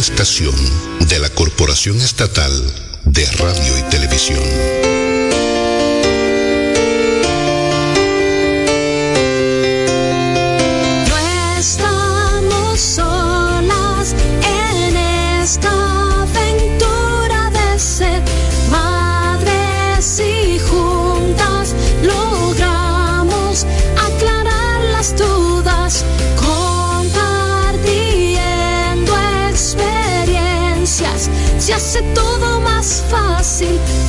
estación de la Corporación Estatal de Radio y Televisión.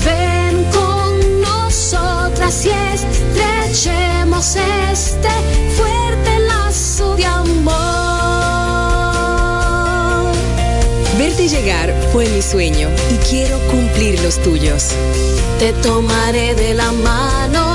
Ven con nosotras y estrechemos este fuerte lazo de amor. Verte llegar fue mi sueño y quiero cumplir los tuyos. Te tomaré de la mano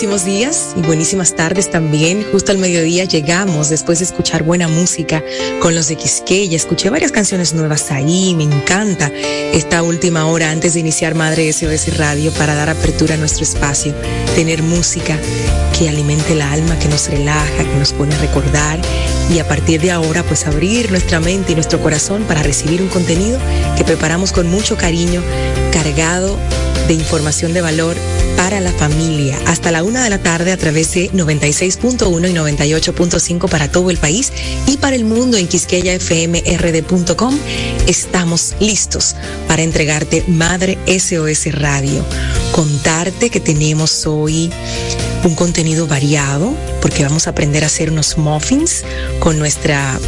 Buenísimos días y buenísimas tardes también. Justo al mediodía llegamos después de escuchar buena música con los de Quisqueya. Escuché varias canciones nuevas ahí. Me encanta esta última hora antes de iniciar Madre SOS Radio para dar apertura a nuestro espacio. Tener música que alimente el alma, que nos relaja, que nos pone a recordar y a partir de ahora pues abrir nuestra mente y nuestro corazón para recibir un contenido que preparamos con mucho cariño, cargado de información de valor para la familia. Hasta la una de la tarde a través de 96.1 y 98.5 para todo el país y para el mundo en quisqueyafmrd.com. Estamos listos para entregarte Madre SOS Radio. Contarte que tenemos hoy un contenido variado porque vamos a aprender a hacer unos muffins con nuestra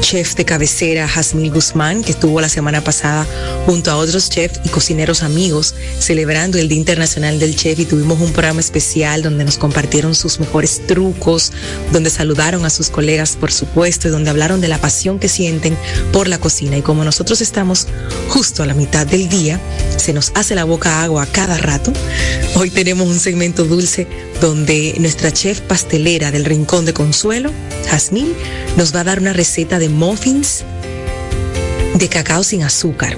chef de cabecera Jasmine Guzmán, que estuvo la semana pasada junto a otros chefs y cocineros amigos celebrando el Día Internacional del Chef y tuvimos un programa especial donde nos compartieron sus mejores trucos, donde saludaron a sus colegas, por supuesto, y donde hablaron de la pasión que sienten por la cocina. Y como nosotros estamos justo a la mitad del día, se nos hace la boca agua a cada rato. Hoy tenemos un segmento dulce donde nuestra chef pastelera del Rincón de Consuelo, Jasmine, nos va a dar una receta de muffins de cacao sin azúcar.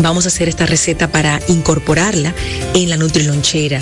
Vamos a hacer esta receta para incorporarla en la Nutrilonchera.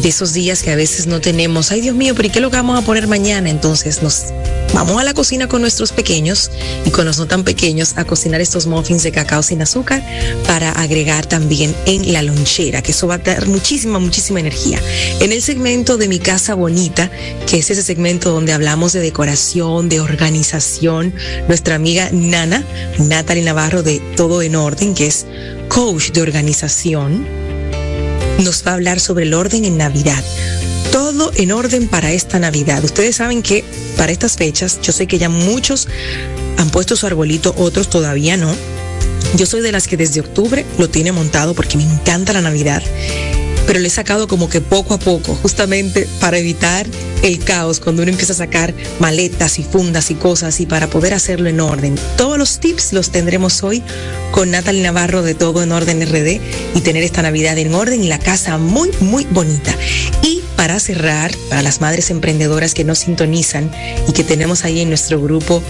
De esos días que a veces no tenemos, ay Dios mío, pero ¿y qué es lo que vamos a poner mañana? Entonces nos vamos a la cocina con nuestros pequeños y con los no tan pequeños a cocinar estos muffins de cacao sin azúcar para agregar también en la lonchera, que eso va a dar muchísima, muchísima energía. En el segmento de mi casa bonita, que es ese segmento donde hablamos de decoración, de organización, nuestra amiga Nana, Natalie Navarro de Todo en Orden, que es coach de organización, nos va a hablar sobre el orden en Navidad todo en orden para esta Navidad. Ustedes saben que para estas fechas, yo sé que ya muchos han puesto su arbolito, otros todavía no. Yo soy de las que desde octubre lo tiene montado porque me encanta la Navidad, pero le he sacado como que poco a poco, justamente para evitar el caos cuando uno empieza a sacar maletas y fundas y cosas y para poder hacerlo en orden. Todos los tips los tendremos hoy con Natalie Navarro de Todo en Orden RD y tener esta Navidad en orden y la casa muy, muy bonita. Para cerrar, para las madres emprendedoras que nos sintonizan y que tenemos ahí en nuestro grupo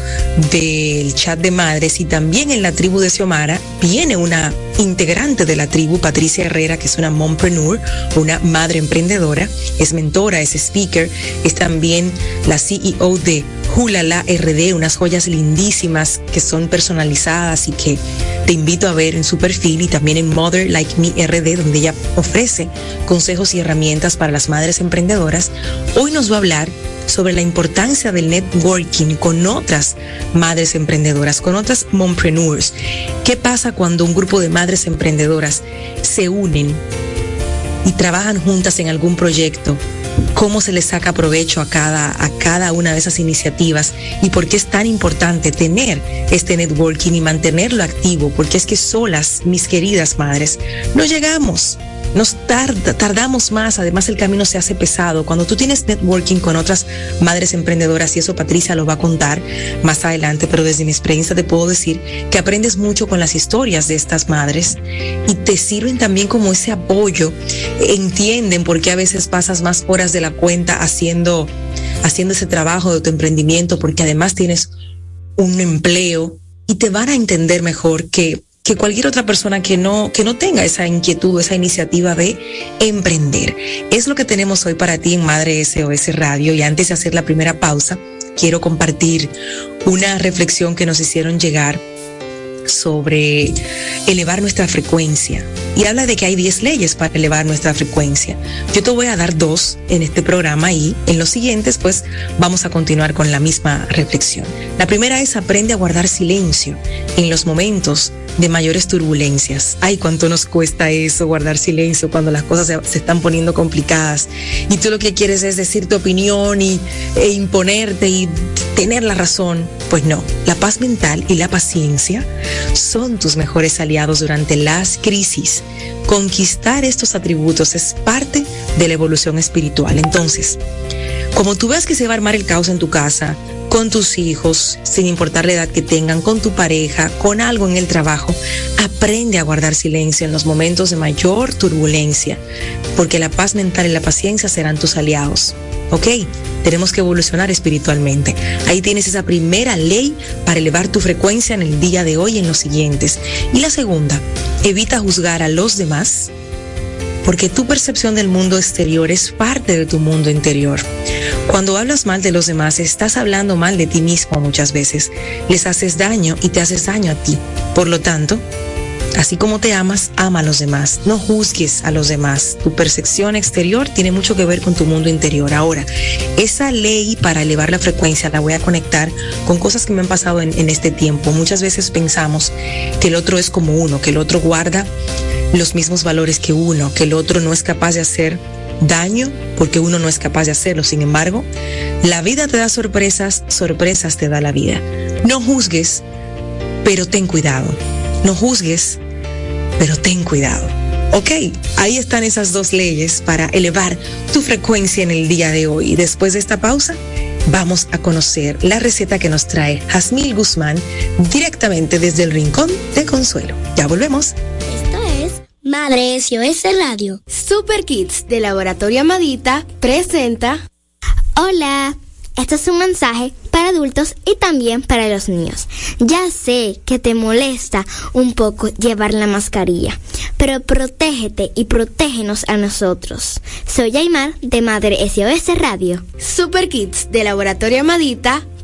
del chat de madres y también en la tribu de Xiomara, viene una integrante de la tribu, Patricia Herrera, que es una mompreneur, una madre emprendedora, es mentora, es speaker, es también la CEO de Hulala RD, unas joyas lindísimas que son personalizadas y que te invito a ver en su perfil y también en Mother Like Me RD, donde ella ofrece consejos y herramientas para las madres emprendedoras. Hoy nos va a hablar sobre la importancia del networking con otras madres emprendedoras, con otras mompreneurs. ¿Qué pasa cuando un grupo de madres emprendedoras se unen y trabajan juntas en algún proyecto cómo se le saca provecho a cada, a cada una de esas iniciativas y por qué es tan importante tener este networking y mantenerlo activo, porque es que solas, mis queridas madres, no llegamos nos tarda, tardamos más, además el camino se hace pesado. Cuando tú tienes networking con otras madres emprendedoras, y eso Patricia lo va a contar más adelante, pero desde mi experiencia te puedo decir que aprendes mucho con las historias de estas madres y te sirven también como ese apoyo. Entienden por qué a veces pasas más horas de la cuenta haciendo, haciendo ese trabajo de tu emprendimiento, porque además tienes un empleo y te van a entender mejor que que cualquier otra persona que no, que no tenga esa inquietud, esa iniciativa de emprender. Es lo que tenemos hoy para ti en Madre SOS Radio y antes de hacer la primera pausa, quiero compartir una reflexión que nos hicieron llegar sobre elevar nuestra frecuencia y habla de que hay 10 leyes para elevar nuestra frecuencia. Yo te voy a dar dos en este programa y en los siguientes pues vamos a continuar con la misma reflexión. La primera es aprende a guardar silencio en los momentos de mayores turbulencias. Ay, cuánto nos cuesta eso, guardar silencio cuando las cosas se, están poniendo complicadas y tú lo que quieres es decir tu opinión y, e imponerte y tener la razón. Pues no, la paz mental y la paciencia son tus mejores aliados durante las crisis. Conquistar estos atributos es parte de la evolución espiritual. Entonces, como tú ves que se va a armar el caos en tu casa, con tus hijos, sin importar la edad que tengan, con tu pareja, con algo en el trabajo, aprende a guardar silencio en los momentos de mayor turbulencia, porque la paz mental y la paciencia serán tus aliados. ¿Ok? Tenemos que evolucionar espiritualmente. Ahí tienes esa primera ley para elevar tu frecuencia en el día de hoy y en los siguientes. Y la segunda, evita juzgar a los demás porque tu percepción del mundo exterior es parte de tu mundo interior. Cuando hablas mal de los demás, estás hablando mal de ti mismo muchas veces. Les haces daño y te haces daño a ti. Por lo tanto, Así como te amas, ama a los demás. No juzgues a los demás. Tu percepción exterior tiene mucho que ver con tu mundo interior. Ahora, esa ley para elevar la frecuencia la voy a conectar con cosas que me han pasado en, este tiempo. Muchas veces pensamos que el otro es como uno, que el otro guarda los mismos valores que uno, que el otro no es capaz de hacer daño porque uno no es capaz de hacerlo. Sin embargo, la vida te da sorpresas, sorpresas te da la vida. No juzgues, pero ten cuidado. No juzgues, pero ten cuidado. Ok, ahí están esas dos leyes para elevar tu frecuencia en el día de hoy. Después de esta pausa, vamos a conocer la receta que nos trae Jasmil Guzmán directamente desde el Rincón de Consuelo. Ya volvemos. Esto es Madre SOS Radio. Super Kids de Laboratorio Amadita presenta. Hola. Este es un mensaje para adultos y también para los niños. Ya sé que te molesta un poco llevar la mascarilla, pero protégete y protégenos a nosotros. Soy Aymar de Madre SOS Radio. Super Kids de Laboratorio Amadita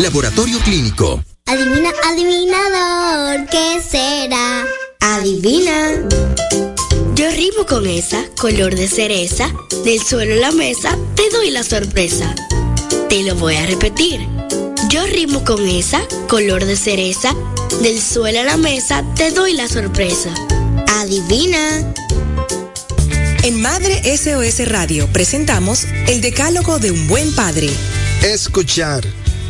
Laboratorio Clínico. Adivina, adivinador, ¿qué será? Adivina. Yo rimo con esa, color de cereza, del suelo a la mesa, te doy la sorpresa. Te lo voy a repetir. Yo rimo con esa, color de cereza, del suelo a la mesa, te doy la sorpresa. Adivina. En Madre SOS Radio presentamos el decálogo de un buen padre. Escuchar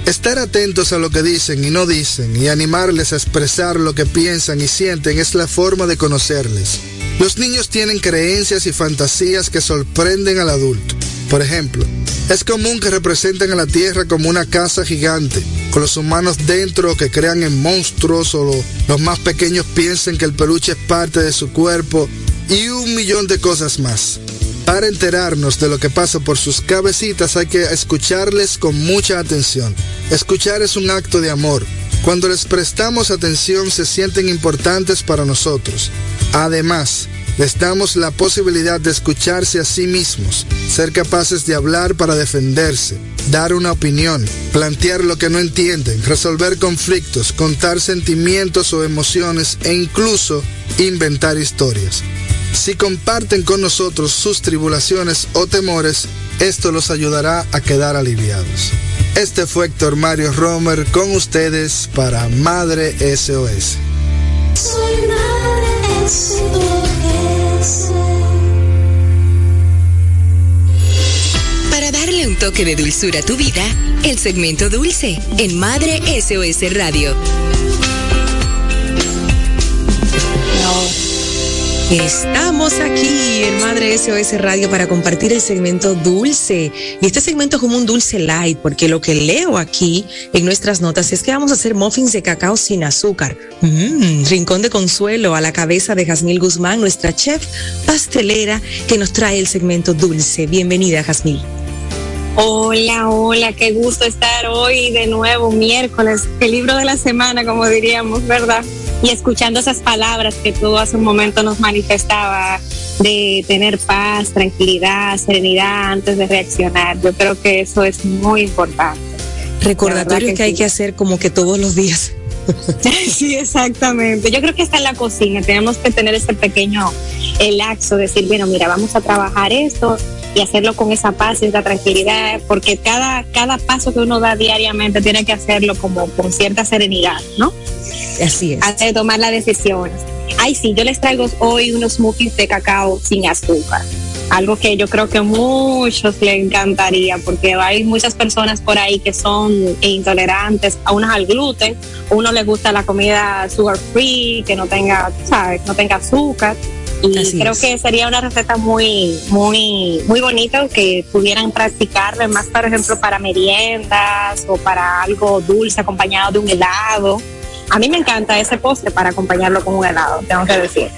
Estar atentos a lo que dicen y no dicen y animarles a expresar lo que piensan y sienten es la forma de conocerles. Los niños tienen creencias y fantasías que sorprenden al adulto. Por ejemplo, es común que representen a la Tierra como una casa gigante, con los humanos dentro que crean en monstruos o los más pequeños piensen que el peluche es parte de su cuerpo y un millón de cosas más. Para enterarnos de lo que pasa por sus cabecitas hay que escucharles con mucha atención. Escuchar es un acto de amor. Cuando les prestamos atención se sienten importantes para nosotros. Además, Les damos la posibilidad de escucharse a sí mismos, ser capaces de hablar para defenderse, dar una opinión, plantear lo que no entienden, resolver conflictos, contar sentimientos o emociones e incluso inventar historias. Si comparten con nosotros sus tribulaciones o temores, esto los ayudará a quedar aliviados. Este fue Héctor Mario Romer con ustedes para Madre SOS. Soy Madre SOS. Para darle un toque de dulzura a tu vida, el segmento dulce en Madre SOS Radio. Estamos aquí en Madre SOS Radio para compartir el segmento dulce. Y este segmento es como un dulce light, porque lo que leo aquí en nuestras notas es que vamos a hacer muffins de cacao sin azúcar. Mmm, rincón de consuelo a la cabeza de Jasmine Guzmán, nuestra chef pastelera que nos trae el segmento dulce. Bienvenida, Jasmine. Hola, hola, qué gusto estar hoy de nuevo, miércoles, el libro de la semana, como diríamos, ¿verdad? Y escuchando esas palabras que tú hace un momento nos manifestaba de tener paz, tranquilidad, serenidad antes de reaccionar. Yo creo que eso es muy importante. Recordatorio que, hay que hacer como que todos los días. sí, exactamente. Yo creo que está en la cocina tenemos que tener ese pequeño laxo, decir, bueno, mira, vamos a trabajar esto y hacerlo con esa paz y esa tranquilidad, porque cada, cada paso que uno da diariamente tiene que hacerlo como con cierta serenidad, ¿no? Así es. Antes de tomar las decisiones. Ay, sí, yo les traigo hoy unos smoothies de cacao sin azúcar. Algo que yo creo que a muchos les encantaría, porque hay muchas personas por ahí que son intolerantes, a unas al gluten, a uno les gusta la comida sugar free, que no tenga, ¿sabes? No tenga azúcar. Creo que sería una receta muy, muy, muy bonita que pudieran practicarle más, por ejemplo, para meriendas o para algo dulce acompañado de un helado. A mí me encanta ese postre para acompañarlo con un helado, tengo que decir.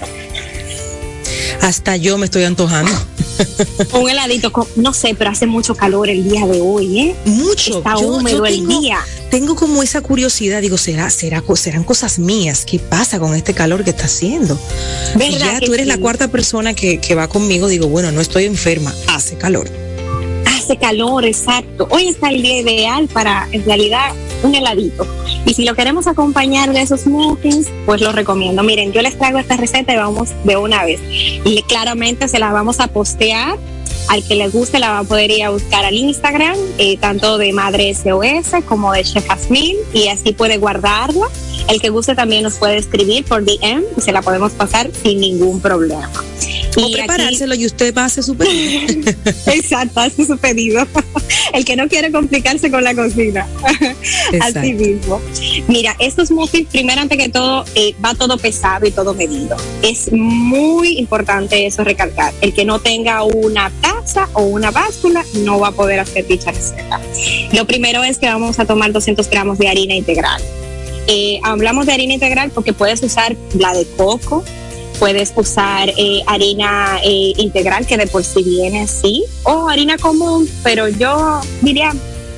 Hasta yo me estoy antojando. un heladito, no sé, pero hace mucho calor el día de hoy, ¿eh? Mucho. Está húmedo el día. Tengo como esa curiosidad, digo, ¿será, será, serán cosas mías? ¿Qué pasa con este calor que está haciendo? ya tú eres la cuarta persona que, que va conmigo, digo, bueno, no estoy enferma, hace calor hace calor, exacto. Hoy está el día ideal para, en realidad, un heladito. Y si lo queremos acompañar de esos muffins, pues lo recomiendo. Miren, yo les traigo esta receta y vamos de una vez. Y claramente se la vamos a postear. Al que les guste la va a poder ir a buscar al Instagram, eh, tanto de Madre SOS como de Chef Jasmine, y así puede guardarla. El que guste también nos puede escribir por DM y se la podemos pasar sin ningún problema. O preparárselo y usted va a hacer su pedido. Exacto, hace su pedido. El que no quiere complicarse con la cocina. Así mismo. Mira, estos muffins, primero antes que todo, eh, va todo pesado y todo medido. Es muy importante eso recalcar. El que no tenga una taza o una báscula no va a poder hacer dicha receta. Lo primero es que vamos a tomar 200 gramos de harina integral. Eh, hablamos de harina integral porque puedes usar la de coco, puedes usar eh, harina eh, integral que de por sí viene así o harina común, pero yo diría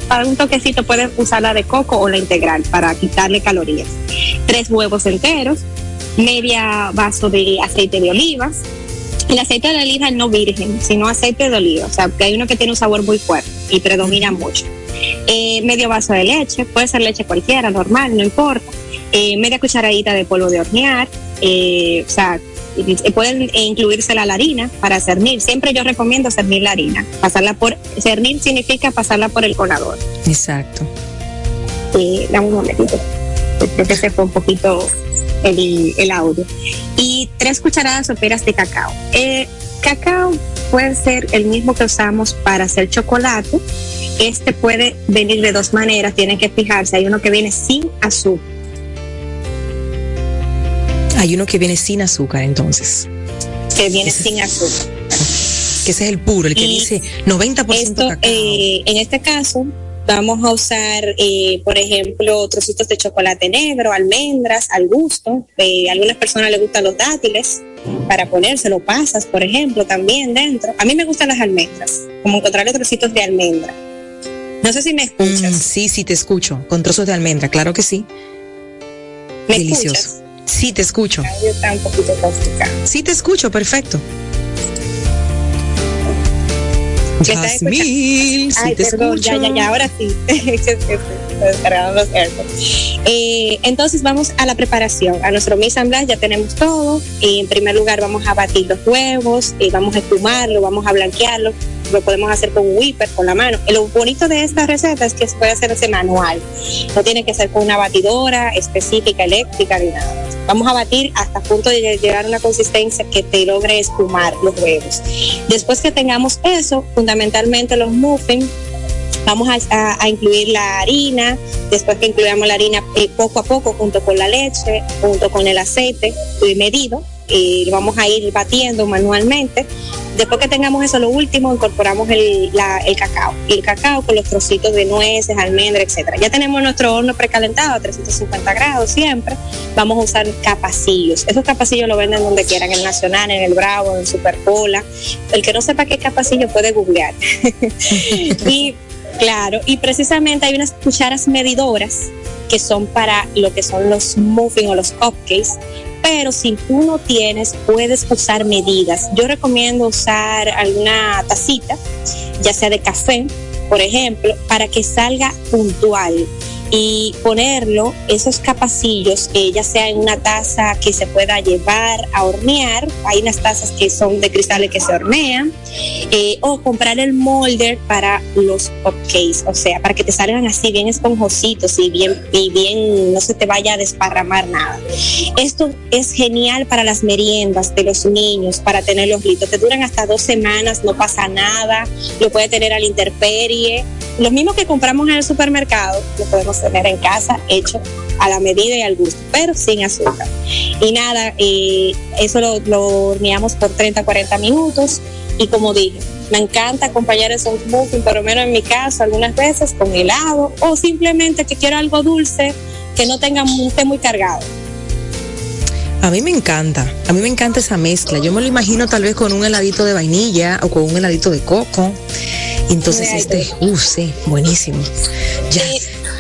para un toquecito puedes usar la de coco o la integral para quitarle calorías. Tres huevos enteros, media vaso de aceite de olivas. El aceite de oliva no virgen, sino aceite de oliva, o sea, que hay uno que tiene un sabor muy fuerte y predomina mucho. Eh, medio vaso de leche, puede ser leche cualquiera, normal, no importa. media cucharadita de polvo de hornear, o sea, pueden incluirse la harina para cernir. Siempre yo recomiendo cernir la harina. Pasarla por, cernir significa pasarla por el colador. Exacto. Eh, dame un momentito. Creo que se fue un poquito el, el audio. Y tres cucharadas soperas de cacao. Eh, cacao puede ser el mismo que usamos para hacer chocolate. Este puede venir de dos maneras, tienen que fijarse. Hay uno que viene sin azúcar hay uno que viene sin azúcar, entonces. Que viene sin azúcar. Que ese es el puro, el que dice 90% cacao. Eh, en este caso, vamos a usar, eh, por ejemplo, trocitos de chocolate negro, almendras, al gusto. Eh, a algunas personas les gustan los dátiles para ponérselo, pasas, por ejemplo, también dentro. A mí me gustan las almendras, como encontrarle trocitos de almendra. No sé si me escuchas. Mm, sí, sí, te escucho. Con trozos de almendra, claro que sí. Delicioso. Sí, te escucho. Está un poquito Sí, te escucho, perfecto. Jasmine, sí te perdón, escucho. ya, ya, ya, ahora sí. los eh, entonces vamos a la preparación. A nuestro mise en ya tenemos todo. en primer lugar vamos a batir los huevos, y vamos a espumarlo, vamos a blanquearlo. Lo podemos hacer con whipper, con la mano. lo bonito de esta receta es que se puede hacer ese manual. No tiene que ser con una batidora específica, eléctrica, ni nada. Vamos a batir hasta punto de llegar a una consistencia que te logre espumar los huevos. Después que tengamos eso, fundamentalmente los muffins, vamos a, incluir la harina, después que incluyamos la harina eh, poco a poco junto con la leche, junto con el aceite medido, y lo vamos a ir batiendo manualmente. Después que tengamos eso, lo último, incorporamos el, cacao. Y el cacao con los trocitos de nueces, almendras, etcétera. Ya tenemos nuestro horno precalentado a 350 grados siempre. Vamos a usar capacillos. Esos capacillos lo venden donde quieran, en el Nacional, en el Bravo, en Superpola. El que no sepa qué capacillo puede googlear. y Claro, y precisamente hay unas cucharas medidoras que son para lo que son los muffins o los cupcakes, pero si tú no tienes, puedes usar medidas. Yo recomiendo usar alguna tacita, ya sea de café, por ejemplo, para que salga puntual y ponerlo, esos capacillos, eh, ya sea en una taza que se pueda llevar a hornear, hay unas tazas que son de cristales que se hornean, eh, o comprar el molder para los cupcakes, o sea, para que te salgan así bien esponjositos y bien, y bien no se te vaya a desparramar nada. Esto es genial para las meriendas de los niños, para tenerlos listos. Te duran hasta dos semanas, no pasa nada, lo puede tener a la intemperie. Los mismos que compramos en el supermercado, lo podemos tener en casa hecho a la medida y al gusto, pero sin azúcar. Y nada, eh, eso lo, lo horneamos por 30, 40 minutos y como dije, me encanta acompañar esos muffins, por lo menos en mi caso, algunas veces con helado o simplemente que quiero algo dulce que no tenga un té muy cargado. A mí me encanta, a mí me encanta esa mezcla. Yo me lo imagino tal vez con un heladito de vainilla o con un heladito de coco. Entonces este, uh, sí, buenísimo. Ya,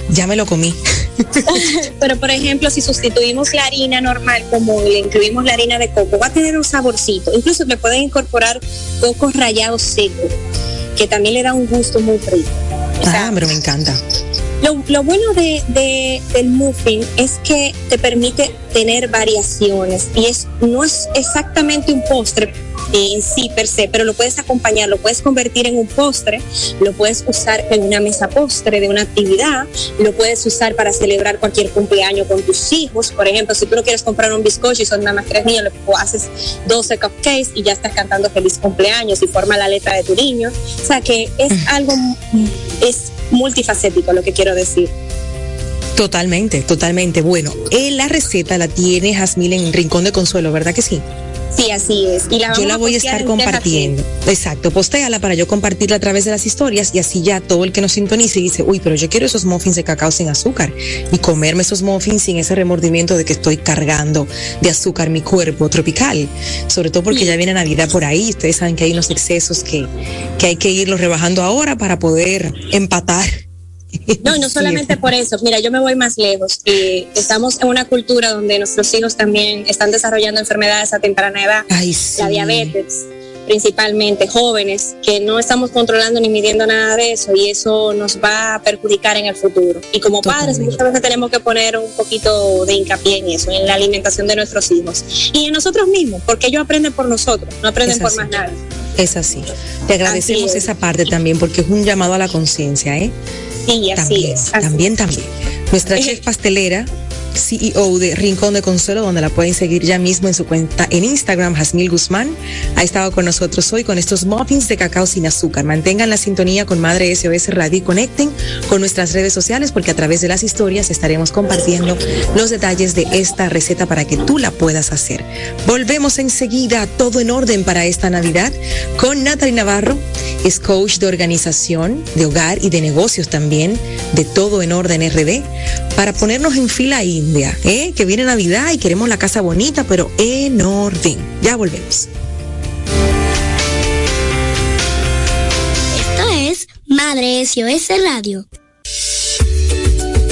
ya me lo comí. Pero por ejemplo, si sustituimos la harina normal como le incluimos la harina de coco, va a tener un saborcito. Incluso le pueden incorporar cocos rayados secos, que también le da un gusto muy rico. ah, pero me encanta. Lo, bueno de, del muffin es que te permite tener variaciones y es no es exactamente un postre en sí per se, pero lo puedes acompañar, lo puedes convertir en un postre, lo puedes usar en una mesa postre de una actividad, lo puedes usar para celebrar cualquier cumpleaños con tus hijos. Por ejemplo, si tú no quieres comprar un bizcocho y son nada más tres niños, lo haces 12 cupcakes y ya estás cantando feliz cumpleaños y forma la letra de tu niño. O sea que es mm. algo, es multifacético lo que quiero decir. Totalmente, totalmente. Bueno, eh, la receta la tiene Jasmine en Rincón de Consuelo, ¿verdad que sí? Sí, así es. Y la yo la voy a, estar compartiendo. Exacto, postéala para yo compartirla a través de las historias y así ya todo el que nos sintonice dice, uy, pero yo quiero esos muffins de cacao sin azúcar y comerme esos muffins sin ese remordimiento de que estoy cargando de azúcar mi cuerpo tropical. Sobre todo porque ya viene Navidad por ahí. Ustedes saben que hay unos excesos que, que hay que irlos rebajando ahora para poder empatar no, no solamente por eso. Mira, yo me voy más lejos. Eh, estamos en una cultura donde nuestros hijos también están desarrollando enfermedades a temprana edad. La diabetes, principalmente jóvenes, que no estamos controlando ni midiendo nada de eso y eso nos va a perjudicar en el futuro. Y como padres muchas veces tenemos que poner un poquito de hincapié en eso, en la alimentación de nuestros hijos y en nosotros mismos, porque ellos aprenden por nosotros, no aprenden por más nada. Es así. Te agradecemos esa parte también porque es un llamado a la conciencia, ¿eh? Sí, así también, es. también, también. Nuestra chef pastelera CEO de Rincón de Consuelo, donde la pueden seguir ya mismo en su cuenta en Instagram, Jasmil Guzmán. Ha estado con nosotros hoy con estos muffins de cacao sin azúcar. Mantengan la sintonía con Madre SOS Radio y conecten con nuestras redes sociales porque a través de las historias estaremos compartiendo los detalles de esta receta para que tú la puedas hacer. Volvemos enseguida, todo en orden para esta Navidad, con Natalie Navarro, es coach de organización, de hogar y de negocios también, de todo en orden RD, para ponernos en fila ¿eh? que viene Navidad y queremos la casa bonita, pero en orden. Ya volvemos. Esto es Madre SOS Radio.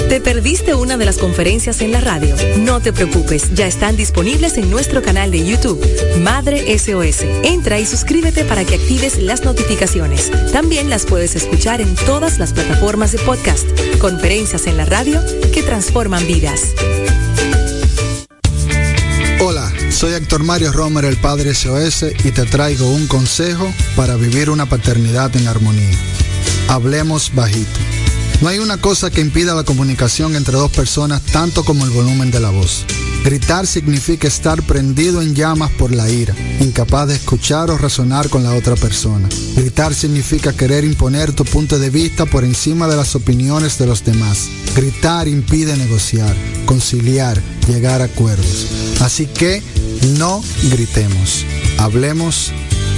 ¿Te perdiste una de las conferencias en la radio? No te preocupes, ya están disponibles en nuestro canal de YouTube, Madre SOS. Entra y suscríbete para que actives las notificaciones. También las puedes escuchar en todas las plataformas de podcast. Conferencias en la radio que transforman vidas. Hola, soy Héctor Mario Romer, el Padre SOS, y te traigo un consejo para vivir una paternidad en armonía. Hablemos bajito. No hay una cosa que impida la comunicación entre dos personas tanto como el volumen de la voz. Gritar significa estar prendido en llamas por la ira, incapaz de escuchar o razonar con la otra persona. Gritar significa querer imponer tu punto de vista por encima de las opiniones de los demás. Gritar impide negociar, conciliar, llegar a acuerdos. Así que no gritemos, hablemos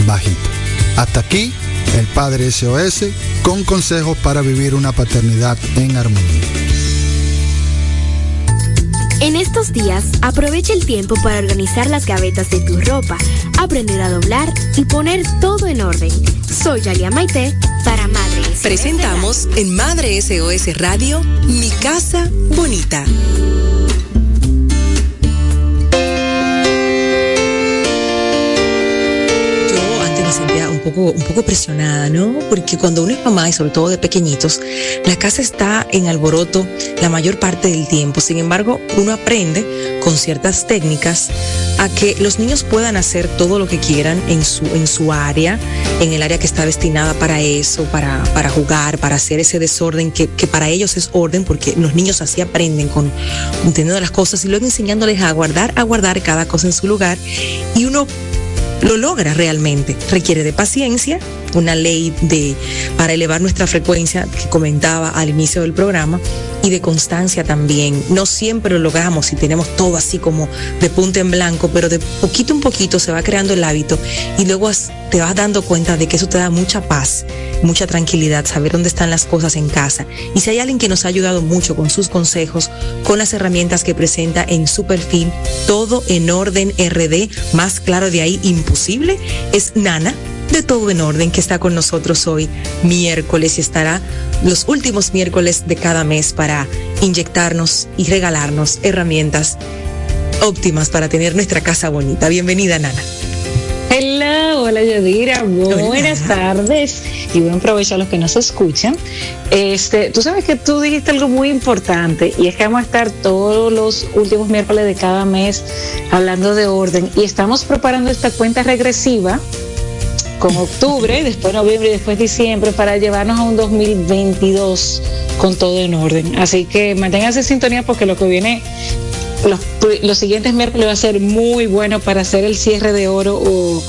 bajito. Hasta aquí el Padre SOS con consejos para vivir una paternidad en armonía. En estos días, aprovecha el tiempo para organizar las gavetas de tu ropa, aprender a doblar y poner todo en orden. Soy Yalia Maite para Madre SOS Presentamos en Madre SOS Radio Mi Casa Bonita. Poco, un poco presionada, ¿no? Porque cuando uno es mamá y sobre todo de pequeñitos, la casa está en alboroto la mayor parte del tiempo. Sin embargo, uno aprende con ciertas técnicas a que los niños puedan hacer todo lo que quieran en su, en su área, en el área que está destinada para eso, para, para jugar, para hacer ese desorden que, que para ellos es orden, porque los niños así aprenden con entendiendo las cosas y luego enseñándoles a guardar, a guardar cada cosa en su lugar. Y uno lo logra realmente. Requiere de paciencia, una ley de, para elevar nuestra frecuencia que comentaba al inicio del programa y de constancia también. No siempre lo logramos y tenemos todo así como de punta en blanco, pero de poquito en poquito se va creando el hábito y luego te vas dando cuenta de que eso te da mucha paz, mucha tranquilidad, saber dónde están las cosas en casa. Y si hay alguien que nos ha ayudado mucho con sus consejos, con las herramientas que presenta en su perfil, todo en orden RD, más claro de ahí imposible, es Nana de todo en orden que está con nosotros hoy miércoles y estará los últimos miércoles de cada mes para inyectarnos y regalarnos herramientas óptimas para tener nuestra casa bonita. Bienvenida, Nana. Hola, hola Yadira, buenas tardes y buen provecho a los que nos escuchan. Este, tú sabes que tú dijiste algo muy importante y es que vamos a estar todos los últimos miércoles de cada mes hablando de orden y estamos preparando esta cuenta regresiva con octubre, después noviembre y después diciembre para llevarnos a un 2022 con todo en orden. Así que manténganse en sintonía porque lo que viene los, los, siguientes miércoles va a ser muy bueno para hacer el cierre de oro o,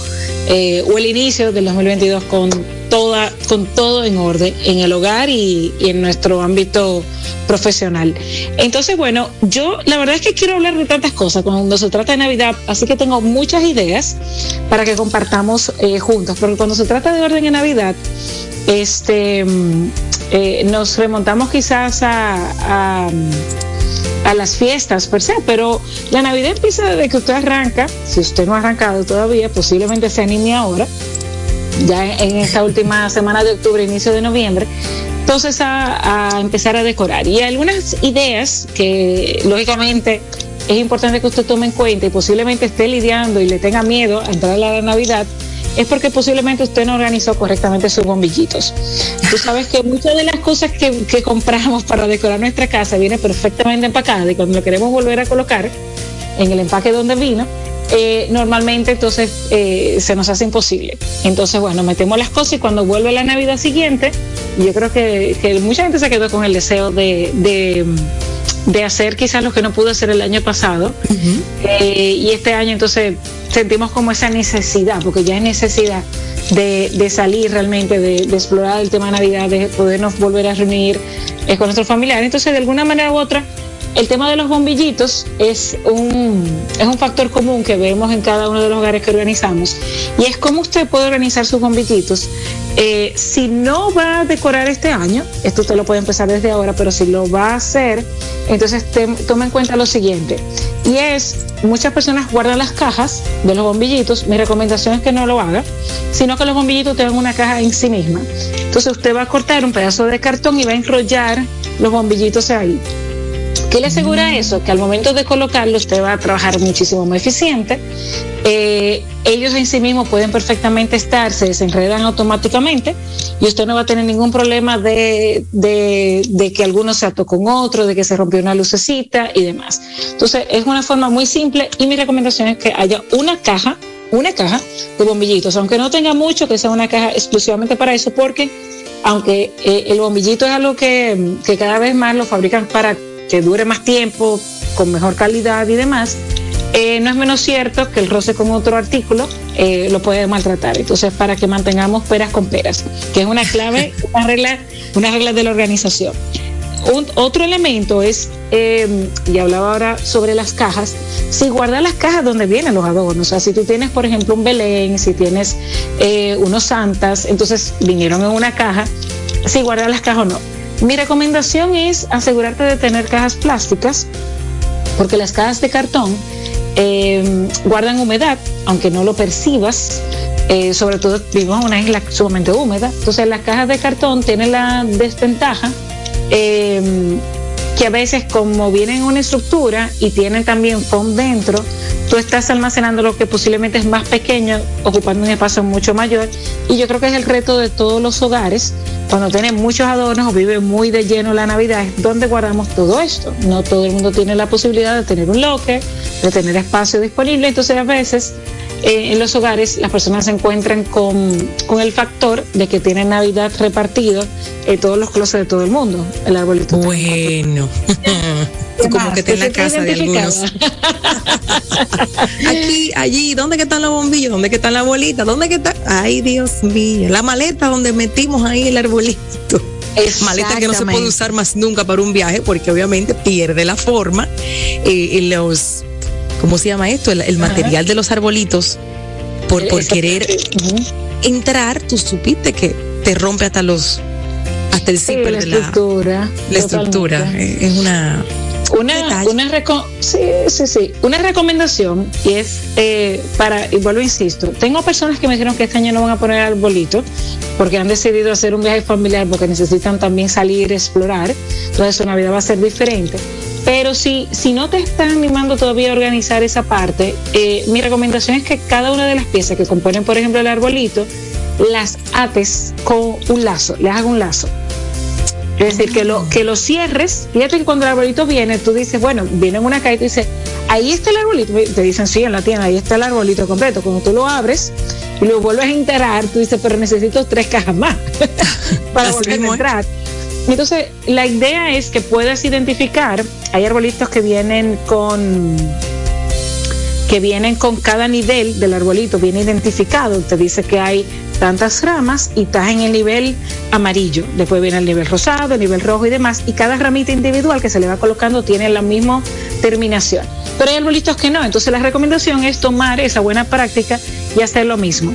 eh, o el inicio del 2022 con toda, con todo en orden en el hogar y, en nuestro ámbito profesional. Entonces, bueno, yo la verdad es que quiero hablar de tantas cosas. Cuando se trata de Navidad, así que tengo muchas ideas para que compartamos eh, juntos, pero cuando se trata de orden en Navidad, este, eh, nos remontamos quizás a, a a las fiestas per se, pero la Navidad empieza desde que usted arranca, si usted no ha arrancado todavía, posiblemente se anime ahora, ya en esta última semana de octubre, inicio de noviembre, entonces a, a empezar a decorar. Y algunas ideas que lógicamente es importante que usted tome en cuenta y posiblemente esté lidiando y le tenga miedo a entrar a la Navidad, es porque posiblemente usted no organizó correctamente sus bombillitos. Tú sabes que muchas de las cosas que, que compramos para decorar nuestra casa viene perfectamente empacada y cuando lo queremos volver a colocar en el empaque donde vino, eh, normalmente entonces eh, se nos hace imposible. Entonces, bueno, metemos las cosas y cuando vuelve la Navidad siguiente, yo creo que, que mucha gente se quedó con el deseo de, de, de, hacer quizás lo que no pudo hacer el año pasado. Uh -huh. eh, y este año entonces sentimos como esa necesidad, porque ya es necesidad de, de salir realmente, de, de, explorar el tema de Navidad, de podernos volver a reunir eh, con nuestros familiares. Entonces, de alguna manera u otra, el tema de los bombillitos es un, es un factor común que vemos en cada uno de los hogares que organizamos y es cómo usted puede organizar sus bombillitos. Eh, si no va a decorar este año, esto usted lo puede empezar desde ahora, pero si lo va a hacer, entonces te, tome en cuenta lo siguiente. Y es, muchas personas guardan las cajas de los bombillitos. Mi recomendación es que no lo haga, sino que los bombillitos tengan una caja en sí misma. Entonces usted va a cortar un pedazo de cartón y va a enrollar los bombillitos ahí ¿Qué le asegura eso? Que al momento de colocarlo usted va a trabajar muchísimo más eficiente. Eh, ellos en sí mismos pueden perfectamente estar, se desenredan automáticamente y usted no va a tener ningún problema de, que alguno se ató con otro, de que se rompió una lucecita y demás. Entonces es una forma muy simple y mi recomendación es que haya una caja, una caja de bombillitos, aunque no tenga mucho, que sea una caja exclusivamente para eso, porque aunque eh, el bombillito es algo que cada vez más lo fabrican para que dure más tiempo, con mejor calidad y demás, eh, no es menos cierto que el roce con otro artículo eh, lo puede maltratar. Entonces, para que mantengamos peras con peras, que es una clave, una regla, una regla de la organización. Un, otro elemento es, eh, y hablaba ahora sobre las cajas, si guardas las cajas donde vienen los adornos, o sea, si tú tienes, por ejemplo, un Belén, si tienes unos santas, entonces vinieron en una caja, si guardas las cajas o no. Mi recomendación es asegurarte de tener cajas plásticas, porque las cajas de cartón eh, guardan humedad, aunque no lo percibas. Eh, sobre todo vivimos en una isla sumamente húmeda, entonces las cajas de cartón tienen la desventaja eh, que a veces como vienen en una estructura y tienen también foam dentro, tú estás almacenando lo que posiblemente es más pequeño, ocupando un espacio mucho mayor. Y yo creo que es el reto de todos los hogares, cuando tienen muchos adornos o vive muy de lleno la Navidad, es donde guardamos todo esto. No todo el mundo tiene la posibilidad de tener un locker, de tener espacio disponible, entonces a veces eh, en los hogares las personas se encuentran con, el factor de que tienen Navidad repartido en todos los closets de todo el mundo, el arbolito. Bueno, como que está en la casa de algunos. Aquí, allí, ¿dónde que están los bombillos? ¿Dónde que están las bolitas? ¿Dónde que está? Ay, Dios mío, la maleta donde metimos ahí el arbolito. Maleta que no se puede usar más nunca para un viaje porque obviamente pierde la forma. Eh, los ¿cómo se llama esto? El, material de los arbolitos, por, por querer entrar, tú supiste que te rompe hasta los, hasta el sí, la estructura. La, estructura. Eh, es una una, una sí, sí, sí. Una recomendación y es eh, para, y vuelvo insisto, tengo personas que me dijeron que este año no van a poner arbolito porque han decidido hacer un viaje familiar porque necesitan también salir a explorar. Entonces su Navidad va a ser diferente. Pero si, si no te están animando todavía a organizar esa parte, eh, mi recomendación es que cada una de las piezas que componen, por ejemplo, el arbolito, las ates con un lazo, le hagas un lazo. Es decir, que lo, que lo cierres. Fíjate que cuando el arbolito viene, tú dices, bueno, viene en una caja y tú dices, ahí está el arbolito. Te dicen, sí, en la tienda, ahí está el arbolito completo. Cuando tú lo abres y lo vuelves a enterar, tú dices, pero necesito tres cajas más para volver a entrar. Entonces, la idea es que puedas identificar, hay arbolitos que vienen con que vienen con cada nivel del arbolito, viene identificado, te dice que hay tantas ramas y estás en el nivel amarillo, después viene el nivel rosado, el nivel rojo y demás, y cada ramita individual que se le va colocando tiene la misma terminación. Pero hay arbolitos que no, entonces la recomendación es tomar esa buena práctica y hacer lo mismo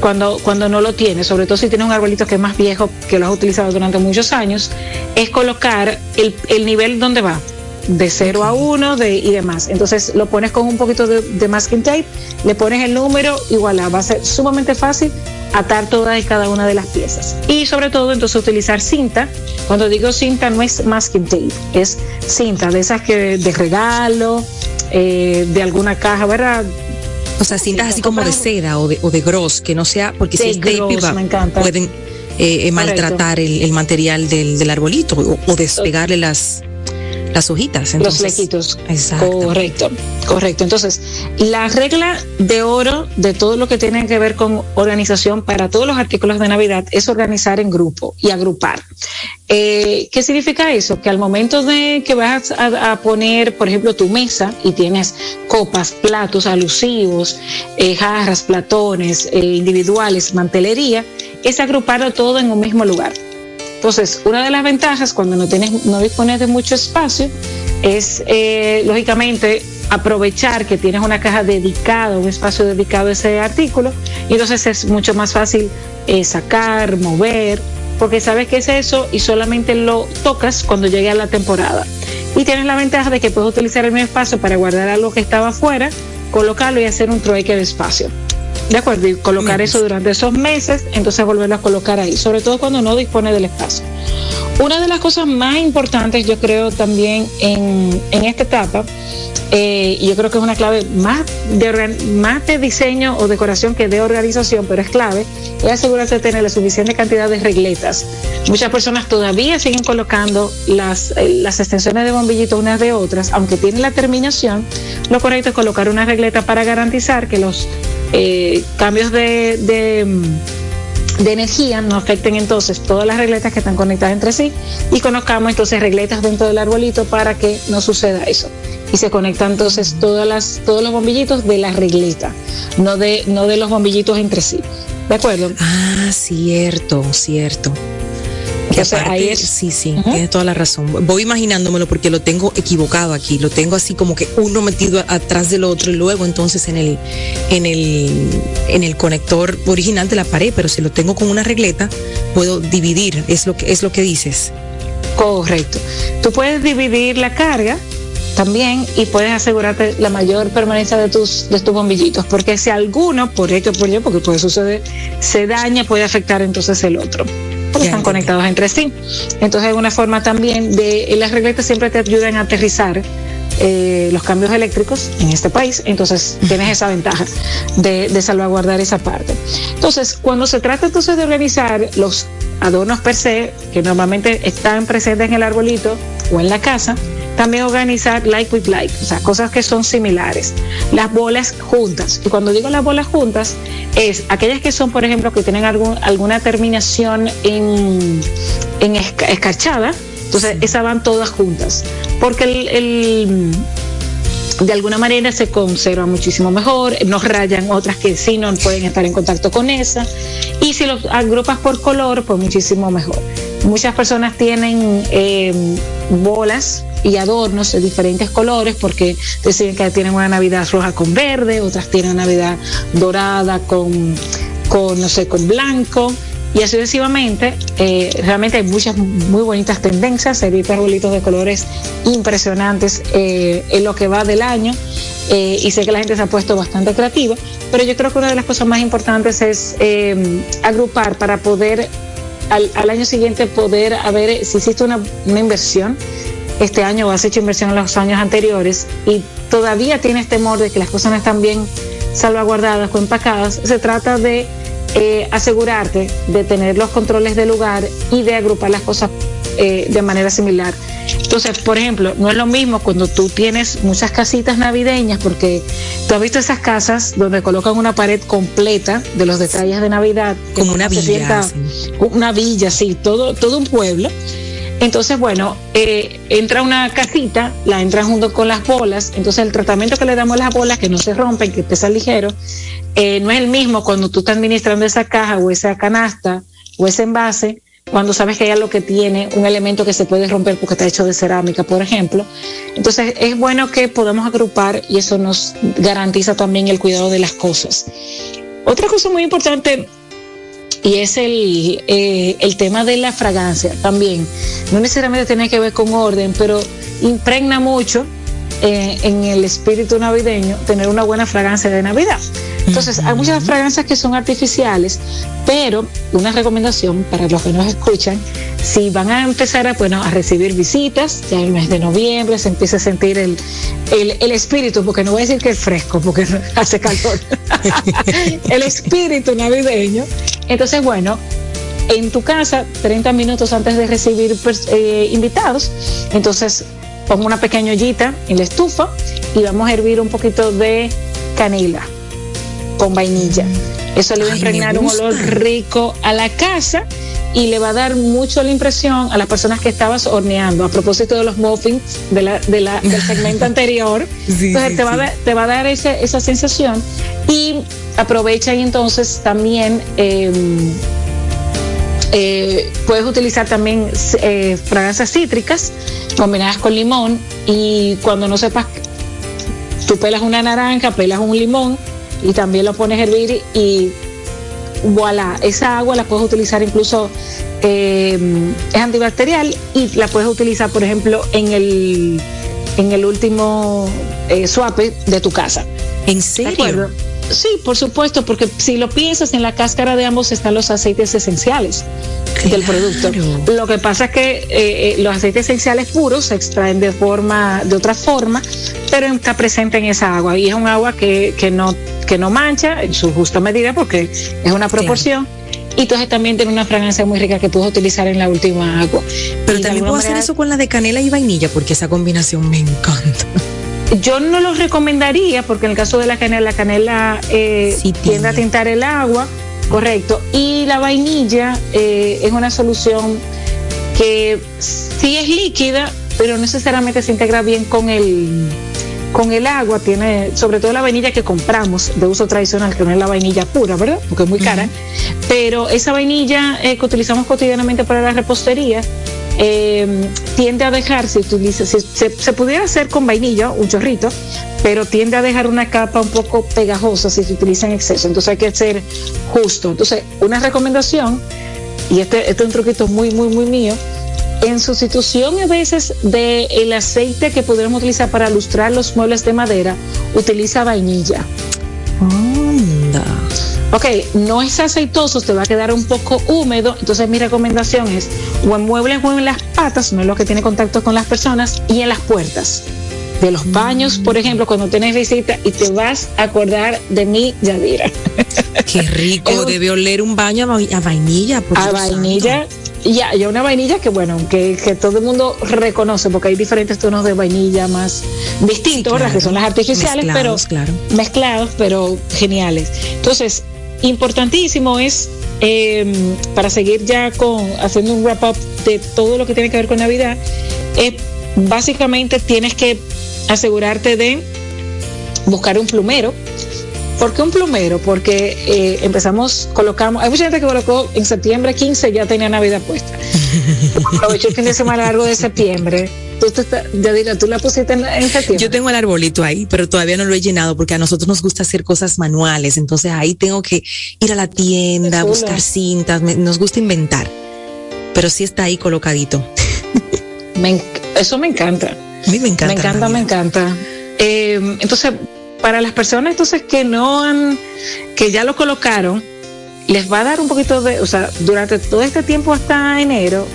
cuando, cuando no lo tienes, sobre todo si tienes un arbolito que es más viejo, que lo has utilizado durante muchos años, es colocar el, el nivel donde va, de 0 a 1 de, y demás. Entonces lo pones con un poquito de, masking tape, le pones el número y voilà, va a ser sumamente fácil atar todas y cada una de las piezas. Y sobre todo entonces utilizar cinta. Cuando digo cinta no es masking tape, es cinta de esas que de regalo, eh, de alguna caja, ¿verdad? O sea, cintas así como de seda o de, o de gros, que no sea, porque si es tape me encanta. pueden eh, eh, maltratar el, material del, del arbolito o, o, despegarle las, las hojitas. Entonces, Los flequitos. Correcto, correcto. Entonces, la regla de oro de todo lo que tiene que ver con organización para todos los artículos de Navidad es organizar en grupo y agrupar. Eh, ¿Qué significa eso? Que al momento de que vas a, poner, por ejemplo, tu mesa y tienes copas, platos alusivos, eh, jarras, platones, eh, individuales, mantelería, es agruparlo todo en un mismo lugar. Entonces, una de las ventajas cuando no, tienes, no dispones de mucho espacio es, eh, lógicamente, aprovechar que tienes una caja dedicada, un espacio dedicado a ese artículo, y entonces es mucho más fácil eh, sacar, mover, porque sabes que es eso y solamente lo tocas cuando llegue a la temporada. Y tienes la ventaja de que puedes utilizar el mismo espacio para guardar algo que estaba afuera, colocarlo y hacer un trueque de espacio. De acuerdo, y colocar eso durante esos meses, entonces volverlo a colocar ahí, sobre todo cuando no dispone del espacio. Una de las cosas más importantes, yo creo, también en, en esta etapa, eh, y yo creo que es una clave más de, más de diseño o decoración que de organización, pero es clave, es asegurarse de tener la suficiente cantidad de regletas. Muchas personas todavía siguen colocando las, eh, las extensiones de bombillitos unas de otras, aunque tienen la terminación, lo correcto es colocar una regleta para garantizar que los eh, cambios de, de de energía no afecten entonces todas las regletas que están conectadas entre sí y conozcamos entonces regletas dentro del arbolito para que no suceda eso. Y se conectan entonces todas las, todos los bombillitos de la regleta, no de, no de los bombillitos entre sí. ¿De acuerdo? Ah, cierto, cierto ahí es... Sí, sí, tienes toda la razón. Voy imaginándomelo porque lo tengo equivocado aquí. Lo tengo así como que uno metido atrás del otro y luego entonces en el, en el, en el conector original de la pared, pero si lo tengo con una regleta, puedo dividir. Es lo que, es lo que dices. Correcto. Tú puedes dividir la carga también y puedes asegurarte la mayor permanencia de tus, de tus bombillitos, porque si alguno, por esto por yo, porque puede suceder, se daña, puede afectar entonces el otro porque están conectados entre sí. Entonces, es una forma también de las regletas siempre te ayudan a aterrizar eh, los cambios eléctricos en este país, entonces tienes esa ventaja de, de, salvaguardar esa parte. Entonces, cuando se trata entonces de organizar los adornos per se, que normalmente están presentes en el arbolito o en la casa, también organizar like with like, o sea, cosas que son similares. Las bolas juntas. Y cuando digo las bolas juntas, es aquellas que son, por ejemplo, que tienen algún, alguna terminación en, en escarchada. Entonces, esas van todas juntas. Porque el, de alguna manera se conserva muchísimo mejor, nos rayan otras que sí no pueden estar en contacto con esa, y si los agrupas por color, pues muchísimo mejor. Muchas personas tienen eh, bolas y adornos de diferentes colores porque deciden que tienen una Navidad roja con verde, otras tienen Navidad dorada con, con no sé, con blanco. Y así sucesivamente, eh, realmente hay muchas muy bonitas tendencias, he visto arbolitos de colores impresionantes eh, en lo que va del año eh, y sé que la gente se ha puesto bastante creativa, pero yo creo que una de las cosas más importantes es agrupar para poder al, al, año siguiente poder ver si existe una, una inversión este año o has hecho inversión en los años anteriores y todavía tienes temor de que las cosas no están bien salvaguardadas o empacadas, se trata de eh, asegurarte de tener los controles del lugar y de agrupar las cosas eh, de manera similar. Entonces, por ejemplo, no es lo mismo cuando tú tienes muchas casitas navideñas, porque tú has visto esas casas donde colocan una pared completa de los detalles de Navidad. Como una villa. Una villa, sí, todo, todo un pueblo. Entonces, bueno, eh, entra una casita, la entra junto con las bolas, entonces el tratamiento que le damos a las bolas, que no se rompen, que pesa ligero, eh, no es el mismo cuando tú estás administrando esa caja o esa canasta o ese envase, cuando sabes que hay algo que tiene un elemento que se puede romper porque está hecho de cerámica, por ejemplo. Entonces, es bueno que podamos agrupar y eso nos garantiza también el cuidado de las cosas. Otra cosa muy importante y es el, eh, el tema de la fragancia también. No necesariamente tiene que ver con orden, pero impregna mucho eh, en el espíritu navideño tener una buena fragancia de Navidad. Entonces, hay muchas fragancias que son artificiales, pero una recomendación para los que nos escuchan, si van a empezar a, bueno, a recibir visitas, ya en el mes de noviembre se empieza a sentir el, el, espíritu, porque no voy a decir que es fresco, porque hace calor, el espíritu navideño. Entonces, bueno, en tu casa, 30 minutos antes de recibir pues, eh, invitados, entonces pongo una pequeña ollita en la estufa y vamos a hervir un poquito de canela con vainilla. Eso le va a impregnar un olor rico a la casa y le va a dar mucho la impresión a las personas que estabas horneando. A propósito de los muffins de la, de la, del segmento anterior, entonces te, va a, te, va a, dar esa, esa sensación y aprovecha y entonces también em, eh, puedes utilizar también eh, fragancias cítricas combinadas con limón y cuando no sepas, tú pelas una naranja, pelas un limón y también lo pones a hervir y voilà, esa agua la puedes utilizar incluso, eh, es antibacterial y la puedes utilizar, por ejemplo, en el, en el último eh, suape de tu casa. ¿En serio? Sí, por supuesto, porque si lo piensas, en la cáscara de ambos están los aceites esenciales del producto. Lo que pasa es que eh, eh, los aceites esenciales puros se extraen de forma, de otra forma, pero está presente en esa agua y es un agua que, que no que no mancha en su justa medida porque es una proporción. Y entonces también tiene una fragancia muy rica que puedes utilizar en la última agua. Pero también puedo hacer eso con la de canela y vainilla porque esa combinación me encanta. Yo no lo recomendaría porque en el caso de la canela, la canela eh, tiende a tintar el agua, correcto. Y la vainilla eh, es una solución que sí es líquida, pero no necesariamente se integra bien con el con el agua tiene, sobre todo la vainilla que compramos de uso tradicional, que no es la vainilla pura, ¿verdad? Porque es muy cara. Pero esa vainilla eh, que utilizamos cotidianamente para la repostería Em, tiende a dejar, si utiliza, si, se, pudiera hacer con vainilla, un chorrito, pero tiende a dejar una capa un poco pegajosa si se utiliza en exceso. Entonces hay que ser justo. Entonces, una recomendación, y este, este es un truquito muy, muy, muy mío, en sustitución a veces del aceite que podríamos utilizar para lustrar los muebles de madera, utiliza vainilla. Anda. Ok, no es aceitoso, te va a quedar un poco húmedo. Entonces mi recomendación es o en muebles o en las patas, no es lo que tiene contacto con las personas, y en las puertas. De los baños, por ejemplo, cuando tienes visita y te vas a acordar de mi Yadira. Qué rico, debe oler un baño a, vainilla. a vainilla, ya, ya una vainilla que bueno, que, que, todo el mundo reconoce, porque hay diferentes tonos de vainilla más distintos, que son las artificiales, pero mezclados, pero geniales. Entonces, importantísimo es em, para seguir ya con haciendo un wrap up de todo lo que tiene que ver con Navidad, es básicamente tienes que asegurarte de buscar un plumero. ¿Por qué un plumero? Porque eh, empezamos, colocamos, hay mucha gente que colocó en septiembre 15 ya tenía Navidad puesta. Aprovechó el fin de semana largo de septiembre Tú, tú la pusiste en, en Yo tengo el arbolito ahí, pero todavía no lo he llenado porque a nosotros nos gusta hacer cosas manuales. Entonces ahí tengo que ir a la tienda, buscar cintas, nos gusta inventar. Pero sí está ahí colocadito. eso me encanta. A mí me encanta. Me encanta, me encanta. Eh, entonces, para las personas entonces que no han, que ya lo colocaron, les va a dar un poquito de, o sea, durante todo este tiempo hasta enero,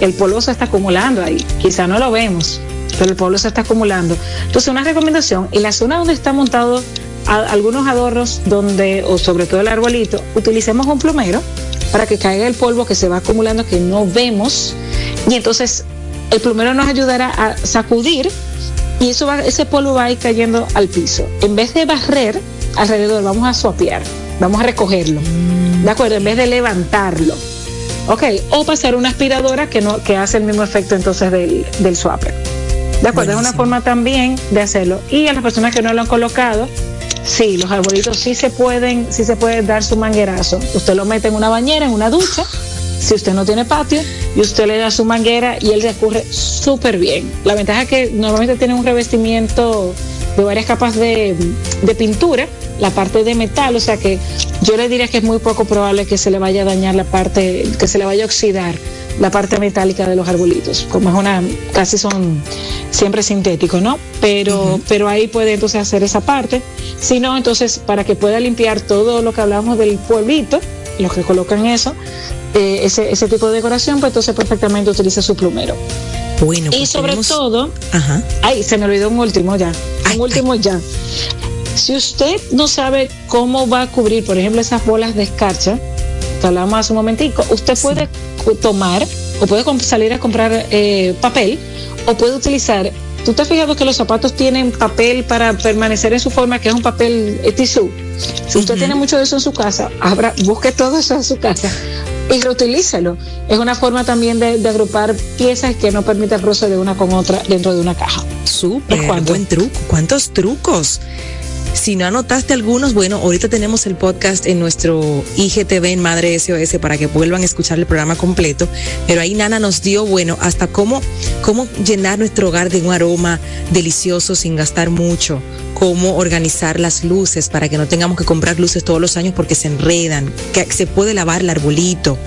el polvo se está acumulando ahí. Quizá no lo vemos, pero el polvo se está acumulando. Entonces, una recomendación, en la zona donde está montado algunos adornos, donde, o sobre todo el arbolito, utilicemos un plumero para que caiga el polvo que se va acumulando que no vemos. Y entonces el plumero nos ayudará a sacudir y eso va, ese polvo va a ir cayendo al piso. En vez de barrer alrededor, vamos a suapear, vamos a recogerlo. ¿De acuerdo? En vez de levantarlo. Ok, o pasar una aspiradora que, no, que hace el mismo efecto entonces del, del swapper. ¿De acuerdo? Es una forma también de hacerlo. Y a las personas que no lo han colocado, sí, los arbolitos sí se pueden, sí se puede dar su manguerazo. Usted lo mete en una bañera, en una ducha, si usted no tiene patio, y usted le da su manguera y él recurre súper bien. La ventaja es que normalmente tiene un revestimiento de varias capas de, de pintura la parte de metal, o sea que yo le diría que es muy poco probable que se le vaya a dañar la parte, que se le vaya a oxidar la parte metálica de los arbolitos, como es una, casi son siempre sintéticos, ¿no? Pero, pero ahí puede entonces hacer esa parte. Si no, entonces para que pueda limpiar todo lo que hablamos del pueblito, los que colocan eso, eh, ese, ese tipo de decoración, pues entonces perfectamente utiliza su plumero. Bueno, y pues sobre todo, Ajá. ay, se me olvidó un último ya, un último ya. Si usted no sabe cómo va a cubrir, por ejemplo, esas bolas de escarcha, que hablamos hace un momentico, usted puede tomar o puede salir a comprar eh, papel o puede utilizar. ¿Tú te has fijado que los zapatos tienen papel para permanecer en su forma, que es un papel eh, tisú? Si usted tiene mucho de eso en su casa, abra, busque todo eso en su casa y reutilícelo. Es una forma también de, agrupar piezas que no permite el roce de una con otra dentro de una caja. Súper, buen truco. ¿Cuántos trucos? Si no anotaste algunos, bueno, ahorita tenemos el podcast en nuestro IGTV en Madre SOS para que vuelvan a escuchar el programa completo. Pero ahí Nana nos dio, bueno, hasta cómo, cómo llenar nuestro hogar de un aroma delicioso sin gastar mucho cómo organizar las luces para que no tengamos que comprar luces todos los años porque se enredan, que se puede lavar el arbolito,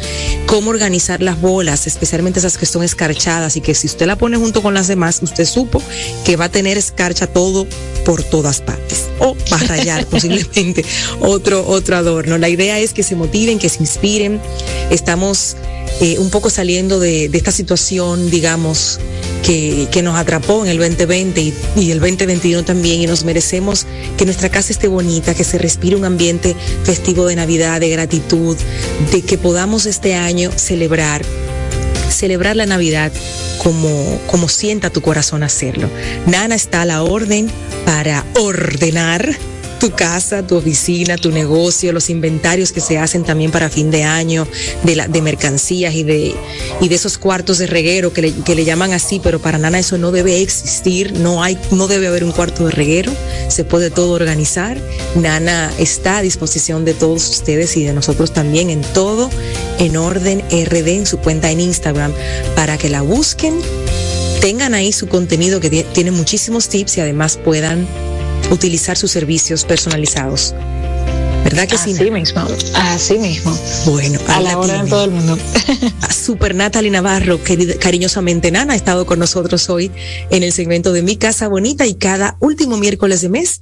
cómo organizar las bolas, especialmente esas que son escarchadas y que si usted la pone junto con las demás, usted supo que va a tener escarcha todo por todas partes. O va a rayar posiblemente otro, otro adorno. La idea es que se motiven, que se inspiren. Estamos eh, un poco saliendo de, esta situación, digamos, que, nos atrapó en el 2020 y, y, el 2021 también y nos merecemos que nuestra casa esté bonita, que se respire un ambiente festivo de Navidad, de gratitud, de que podamos este año celebrar celebrar la Navidad como, como sienta tu corazón hacerlo. Nana está a la orden para ordenar tu casa, tu oficina, tu negocio, los inventarios que se hacen también para fin de año, de, mercancías y de, y de esos cuartos de reguero que le, que le llaman así, pero para Nana eso no debe existir, no, hay, no debe haber un cuarto de reguero, se puede todo organizar. Nana está a disposición de todos ustedes y de nosotros también en todo, en orden RD, en su cuenta en Instagram, para que la busquen tengan ahí su contenido que tiene muchísimos tips y además puedan utilizar sus servicios personalizados. ¿Verdad que sí? Así mismo, así mismo. Bueno, a la hora de todo el mundo. Super Natalie Navarro, cariñosamente Nana, ha estado con nosotros hoy en el segmento de Mi Casa Bonita y cada último miércoles de mes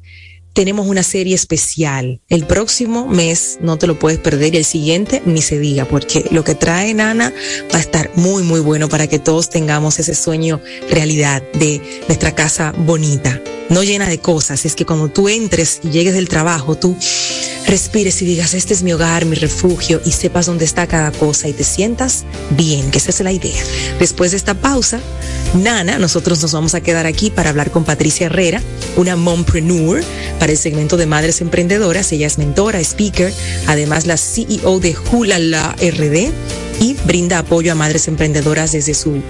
tenemos una serie especial. El próximo mes no te lo puedes perder y el siguiente ni se diga, porque lo que trae Nana va a estar muy, muy bueno para que todos tengamos ese sueño realidad de nuestra casa bonita, no llena de cosas. Es que cuando tú entres y llegues del trabajo, tú respires y digas, este es mi hogar, mi refugio, y sepas dónde está cada cosa y te sientas bien, que esa es la idea. Después de esta pausa, Nana, nosotros nos vamos a quedar aquí para hablar con Patricia Herrera, una mompreneur para el segmento de Madres Emprendedoras. Ella es mentora, speaker, además la CEO de Hulala RD y brinda apoyo a madres emprendedoras desde su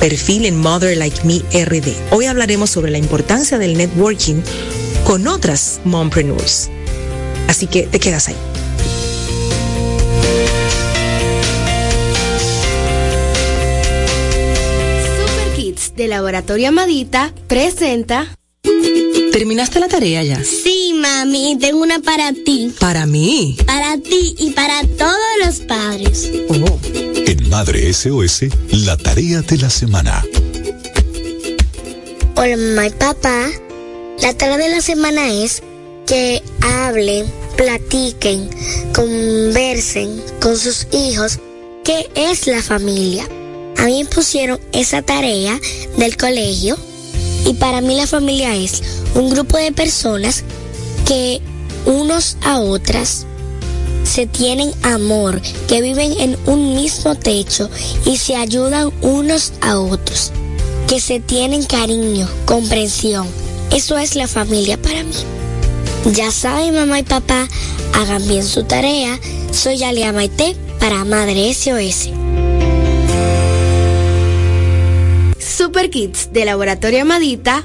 perfil en Mother Like Me RD. Hoy hablaremos sobre la importancia del networking con otras mompreneurs. Así que te quedas ahí. Super Kids de Laboratorio Amadita presenta. ¿Terminaste la tarea ya? Sí, mami, tengo una para ti. ¿Para mí? Para ti y para todos los padres. Oh. En Madre SOS, la tarea de la semana. Hola, mamá y papá. La tarea de la semana es que hablen, platiquen, conversen con sus hijos qué es la familia. A mí me pusieron esa tarea del colegio y para mí la familia es un grupo de personas que unos a otras se tienen amor, que viven en un mismo techo y se ayudan unos a otros, que se tienen cariño, comprensión. Eso es la familia para mí. Ya saben, mamá y papá, hagan bien su tarea. Soy Alia Maite para Madre SOS. Super Kids de Laboratorio Amadita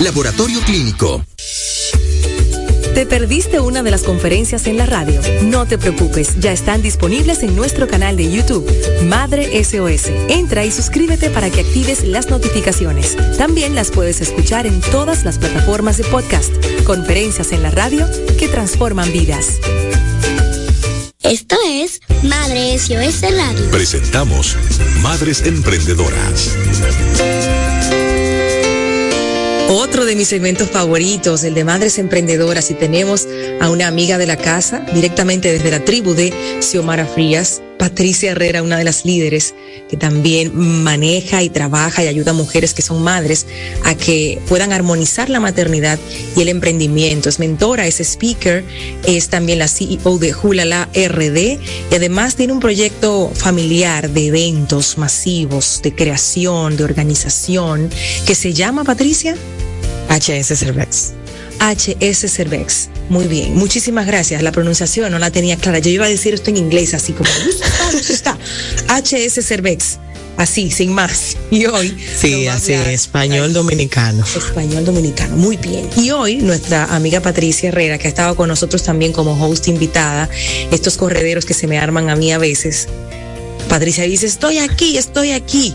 Laboratorio Clínico. ¿Te perdiste una de las conferencias en la radio? No te preocupes, ya están disponibles en nuestro canal de YouTube, Madre SOS. Entra y suscríbete para que actives las notificaciones. También las puedes escuchar en todas las plataformas de podcast, conferencias en la radio que transforman vidas. Esto es Madre SOS Radio. Presentamos Madres Emprendedoras. Otro de mis segmentos favoritos, el de Madres Emprendedoras, y tenemos a una amiga de la casa, directamente desde la tribu de Xiomara Frías, Patricia Herrera, una de las líderes que también maneja y trabaja y ayuda a mujeres que son madres a que puedan armonizar la maternidad y el emprendimiento. Es mentora, es speaker, es también la CEO de Julala RD y además tiene un proyecto familiar de eventos masivos, de creación, de organización, que se llama Patricia. HS Cervex. HS Cervex. Muy bien, muchísimas gracias. La pronunciación no la tenía clara. Yo iba a decir esto en inglés, así como está. HS Cervex. así, sin más. Y hoy. Sí, así, español dominicano. Español dominicano, muy bien. Y hoy nuestra amiga Patricia Herrera, que ha estado con nosotros también como host invitada, estos correderos que se me arman a mí a veces. Patricia dice, estoy aquí, estoy aquí.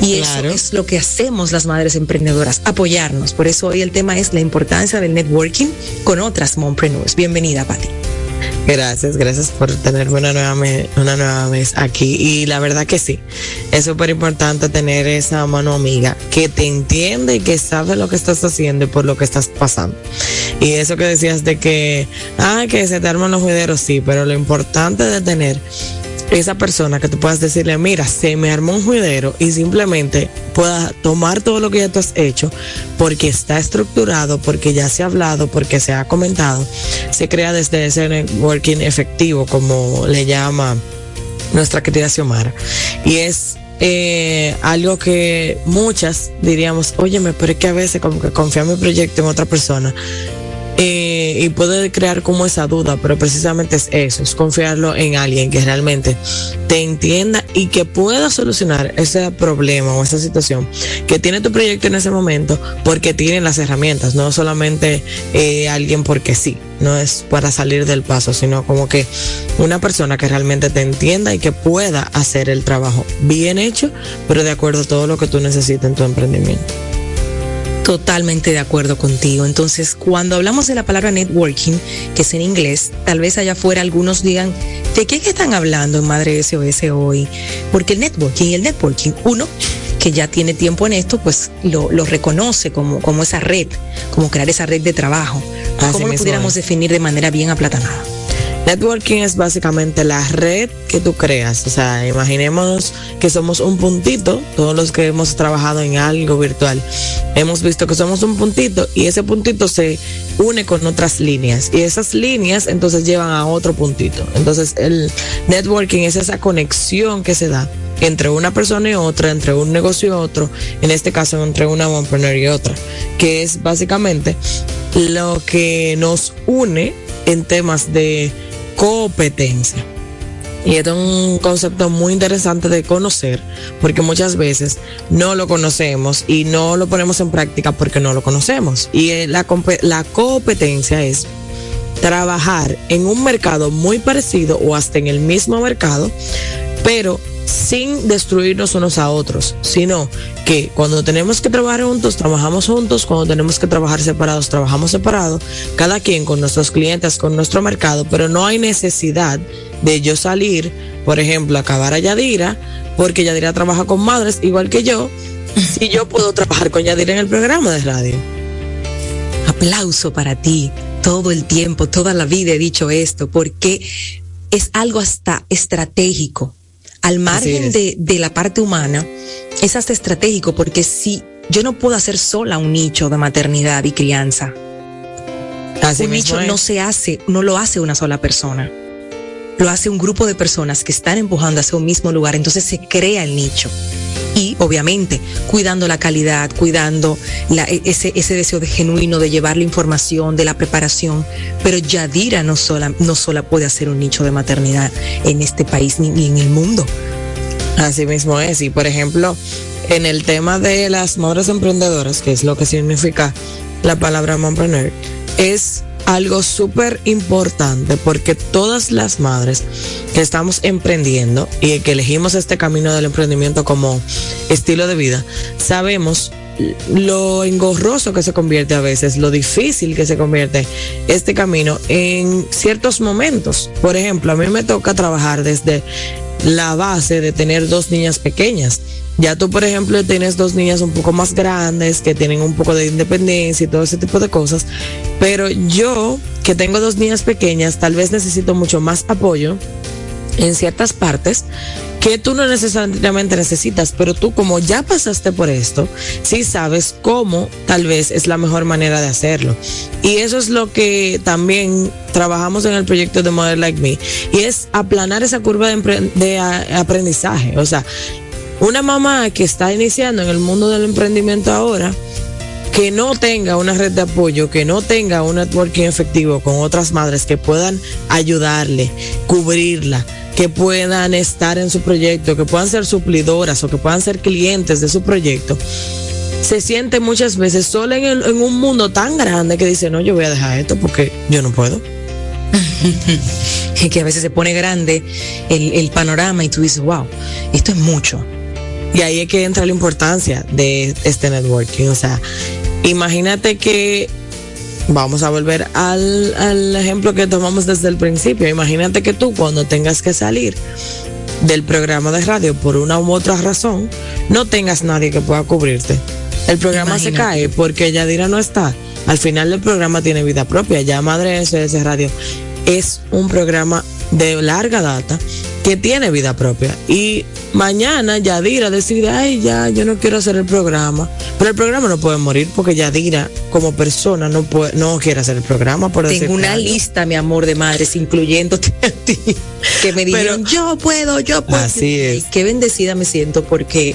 Y eso es lo que hacemos las madres emprendedoras, apoyarnos. Por eso hoy el tema es la importancia del networking con otras mompreneurs. Bienvenida, Pati. Gracias, gracias por tenerme una nueva, una nueva vez aquí. Y la verdad que sí, es súper importante tener esa mano amiga que te entiende y que sabe lo que estás haciendo y por lo que estás pasando. Y eso que decías de que, ah, que se te arman los juderos, sí, pero lo importante de tener esa persona que tú puedas decirle, mira, se me armó un juidero y simplemente pueda tomar todo lo que ya tú has hecho porque está estructurado, porque ya se ha hablado, porque se ha comentado, se crea desde ese networking efectivo, como le llama nuestra querida Xiomara. Y es eh, algo que muchas diríamos, óyeme, pero es que a veces como que confía mi proyecto en otra persona eh, y puede crear como esa duda, pero precisamente es eso, es confiarlo en alguien que realmente te entienda y que pueda solucionar ese problema o esa situación que tiene tu proyecto en ese momento porque tiene las herramientas, no solamente eh, alguien porque sí, no es para salir del paso, sino como que una persona que realmente te entienda y que pueda hacer el trabajo bien hecho, pero de acuerdo a todo lo que tú necesites en tu emprendimiento. Totalmente de acuerdo contigo. Entonces, cuando hablamos de la palabra networking, que es en inglés, tal vez allá afuera algunos digan, ¿de qué están hablando en Madre SOS hoy? Porque el networking y el networking, uno que ya tiene tiempo en esto, pues lo, reconoce como, como esa red, como crear esa red de trabajo. ¿Cómo lo pudiéramos definir de manera bien aplatanada? Networking es básicamente la red que tú creas. O sea, imaginemos que somos un puntito, todos los que hemos trabajado en algo virtual, hemos visto que somos un puntito y ese puntito se une con otras líneas y esas líneas entonces llevan a otro puntito. Entonces el networking es esa conexión que se da entre una persona y otra, entre un negocio y otro, en este caso entre una entrepreneur y otra, que es básicamente lo que nos une en temas de competencia. Y es un concepto muy interesante de conocer, porque muchas veces no lo conocemos y no lo ponemos en práctica porque no lo conocemos. Y eh, la, la competencia es trabajar en un mercado muy parecido o hasta en el mismo mercado, pero sin destruirnos unos a otros, sino que cuando tenemos que trabajar juntos, trabajamos juntos, cuando tenemos que trabajar separados, trabajamos separados, cada quien con nuestros clientes, con nuestro mercado, pero no hay necesidad de yo salir, por ejemplo, a acabar a Yadira, porque Yadira trabaja con madres igual que yo, si yo puedo trabajar con Yadira en el programa de radio. Aplauso para ti. Todo el tiempo, toda la vida he dicho esto, porque es algo hasta estratégico al margen de, de, la parte humana, es hasta estratégico porque si yo no puedo hacer sola un nicho de maternidad y crianza, un nicho no se hace, no lo hace una sola persona. Lo hace un grupo de personas que están empujando hacia un mismo lugar, entonces se crea el nicho y obviamente cuidando la calidad, cuidando e, ese, ese deseo de genuino de llevar la información, de la preparación. Pero Yadira no sola, no sola puede hacer un nicho de maternidad en este país ni, ni en el mundo. Así mismo es. Y por ejemplo, en el tema de las madres emprendedoras, que es lo que significa la palabra mompreneur, es algo súper importante porque todas las madres que estamos emprendiendo y que elegimos este camino del emprendimiento como estilo de vida, sabemos lo engorroso que se convierte a veces, lo difícil que se convierte este camino en ciertos momentos. Por ejemplo, a mí me toca trabajar desde la base de tener dos niñas pequeñas. Ya tú, por ejemplo, tienes dos niñas un poco más grandes que tienen un poco de independencia y todo ese tipo de cosas. Pero yo, que tengo dos niñas pequeñas, tal vez necesito mucho más apoyo en ciertas partes que tú no necesariamente necesitas, pero tú como ya pasaste por esto, sí sabes cómo tal vez es la mejor manera de hacerlo. Y eso es lo que también trabajamos en el proyecto de Mother Like Me, y es aplanar esa curva de, de aprendizaje. O sea, una mamá que está iniciando en el mundo del emprendimiento ahora, que no tenga una red de apoyo, que no tenga un networking efectivo con otras madres que puedan ayudarle, cubrirla, que puedan estar en su proyecto, que puedan ser suplidoras o que puedan ser clientes de su proyecto, se siente muchas veces sola en, un mundo tan grande que dice, no, yo voy a dejar esto porque yo no puedo. que a veces se pone grande el, el, panorama y tú dices, wow, esto es mucho. Y ahí es que entra la importancia de este networking. O sea, imagínate que vamos a volver al, al ejemplo que tomamos desde el principio. Imagínate que tú cuando tengas que salir del programa de radio por una u otra razón, no tengas nadie que pueda cubrirte. El programa se cae porque Yadira no está. Al final el programa tiene vida propia. Ya Madre SOS Radio es un programa de larga data que tiene vida propia. Y mañana Yadira decide, ay, ya, yo no quiero hacer el programa. Pero el programa no puede morir porque Yadira, como persona, no puede, no quiere hacer el programa. Por Tengo una lista, mi amor, de madres, incluyéndote a ti, que me dijeron, yo puedo, yo puedo. Así es. qué bendecida me siento porque,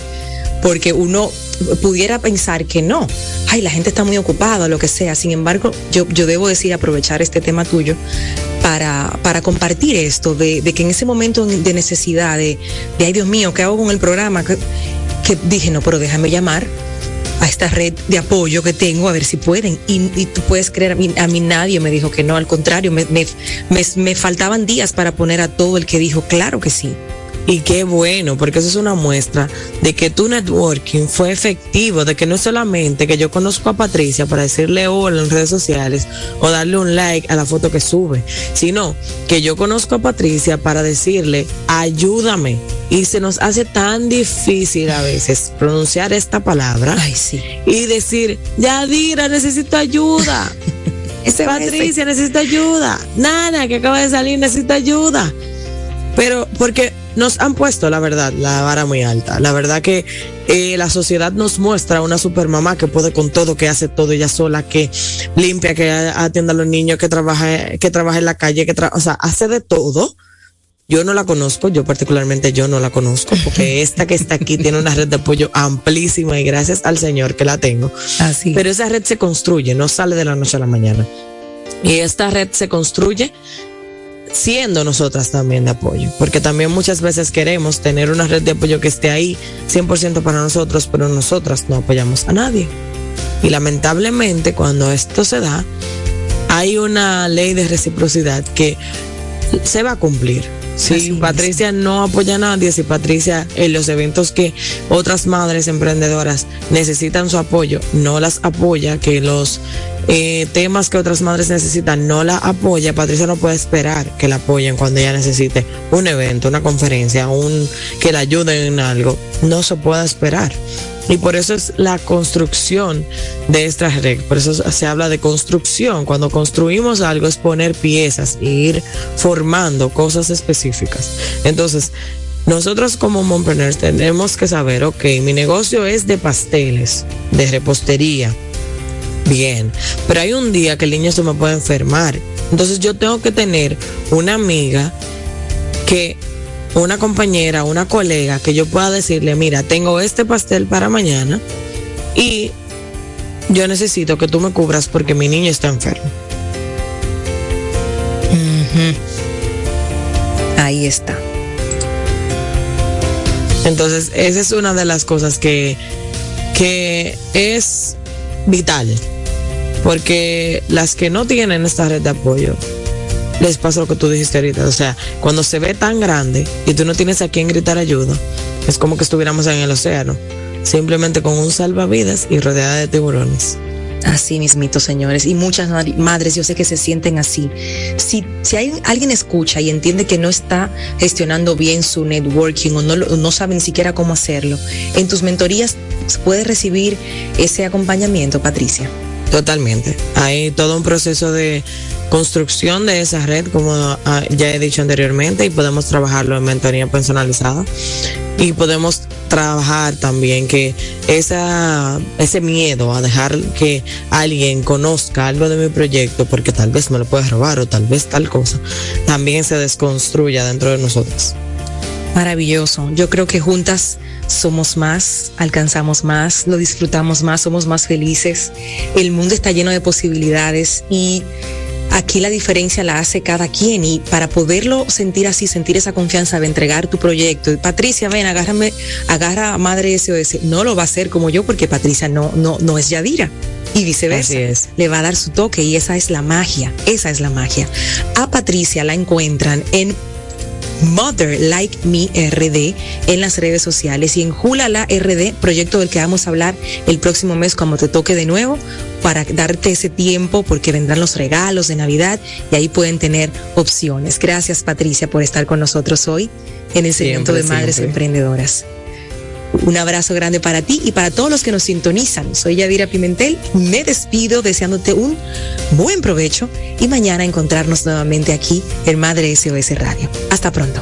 porque uno pudiera pensar que no. Ay, la gente está muy ocupada, lo que sea. Sin embargo, yo, yo debo decir, aprovechar este tema tuyo para, para compartir esto, de, que en ese momento de necesidad, de, de, ay Dios mío, ¿qué hago con el programa? Que, que dije, no, pero déjame llamar a esta red de apoyo que tengo a ver si pueden. Y, tú puedes creer, a mí, a mí, nadie me dijo que no, al contrario, me, me, me faltaban días para poner a todo el que dijo, claro que sí. Y qué bueno, porque eso es una muestra de que tu networking fue efectivo, de que no es solamente que yo conozco a Patricia para decirle hola en redes sociales o darle un like a la foto que sube, sino que yo conozco a Patricia para decirle ayúdame. Y se nos hace tan difícil a veces pronunciar esta palabra Ay, sí. y decir, Yadira, necesito ayuda. Patricia, necesita ayuda. Nana, que acaba de salir, necesita ayuda. Pero porque nos han puesto, la verdad, la vara muy alta. La verdad que eh, la sociedad nos muestra una supermamá que puede con todo, que hace todo ella sola, que limpia, que atiende a los niños, que trabaja, que trabaja en la calle, que o sea, hace de todo. Yo no la conozco, yo particularmente yo no la conozco, porque esta que está aquí tiene una red de apoyo amplísima y gracias al Señor que la tengo. Así. Pero esa red se construye, no sale de la noche a la mañana. Y esta red se construye siendo nosotras también de apoyo, porque también muchas veces queremos tener una red de apoyo que esté ahí 100% para nosotros, pero nosotras no apoyamos a nadie. Y lamentablemente cuando esto se da, hay una ley de reciprocidad que se va a cumplir. Si Patricia no apoya a nadie, si Patricia en los eventos que otras madres emprendedoras necesitan su apoyo, no las apoya, que los eh, temas que otras madres necesitan no la apoya, Patricia no puede esperar que la apoyen cuando ella necesite un evento, una conferencia, un que la ayuden en algo. No se puede esperar. Y por eso es la construcción de esta red. Por eso se habla de construcción. Cuando construimos algo es poner piezas e ir formando cosas específicas. Entonces, nosotros como mompreneurs tenemos que saber, ok, mi negocio es de pasteles, de repostería. Bien, pero hay un día que el niño se me puede enfermar. Entonces yo tengo que tener una amiga que una compañera, una colega que yo pueda decirle, mira, tengo este pastel para mañana y yo necesito que tú me cubras porque mi niño está enfermo. Ahí está. Entonces, esa es una de las cosas que, que es vital. Porque las que no tienen esta red de apoyo, les pasa lo que tú dijiste ahorita. O sea, cuando se ve tan grande y tú no tienes a quien gritar ayuda, es como que estuviéramos en el océano, simplemente con un salvavidas y rodeada de tiburones. Así mismito, señores. Y muchas madres yo sé que se sienten así. Si, si hay, alguien escucha y entiende que no está gestionando bien su networking o no, no sabe ni siquiera cómo hacerlo, en tus mentorías puedes recibir ese acompañamiento, Patricia. Totalmente. Hay todo un proceso de construcción de esa red, como ya he dicho anteriormente, y podemos trabajarlo en mentoría personalizada. Y podemos trabajar también que esa, ese miedo a dejar que alguien conozca algo de mi proyecto, porque tal vez me lo puede robar o tal vez tal cosa, también se desconstruya dentro de nosotros. Maravilloso. Yo creo que juntas somos más, alcanzamos más, lo disfrutamos más, somos más felices. El mundo está lleno de posibilidades y Aquí la diferencia la hace cada quien y para poderlo sentir así, sentir esa confianza de entregar tu proyecto. Patricia, ven, agárrame, agarra a Madre SOS. No lo va a hacer como yo porque Patricia no, no, no es Yadira y viceversa. Le va a dar su toque y esa es la magia, esa es la magia. A Patricia la encuentran en Mother Like Me RD en las redes sociales y en Julala RD, proyecto del que vamos a hablar el próximo mes cuando te toque de nuevo para darte ese tiempo porque vendrán los regalos de Navidad y ahí pueden tener opciones. Gracias Patricia por estar con nosotros hoy en el segmento de Madres Emprendedoras. Un abrazo grande para ti y para todos los que nos sintonizan. Soy Yadira Pimentel. Me despido deseándote un buen provecho y mañana encontrarnos nuevamente aquí en Madre SOS Radio. Hasta pronto.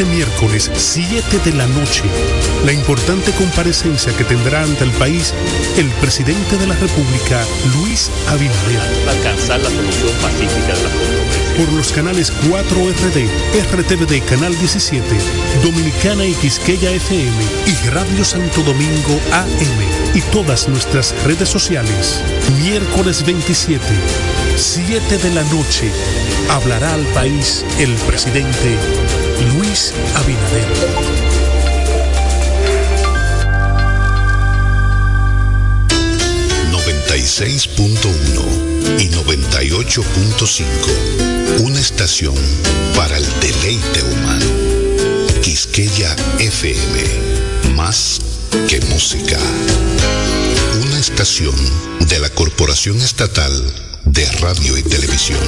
este miércoles 7 de la noche la importante comparecencia que tendrá ante el país el presidente de la República, Luis Abinader. alcanzar la solución pacífica de la controversia. Por los canales 4RD, RTVD Canal 17, Dominicana y Quisqueya FM y Radio Santo Domingo AM y todas nuestras redes sociales. Miércoles 27, 7 de la noche, hablará al país el presidente Luis Abinader. 96.1 y 98.5. Una estación para el deleite humano. Quisqueya FM. Más que música. Una estación de la Corporación Estatal de Radio y Televisión.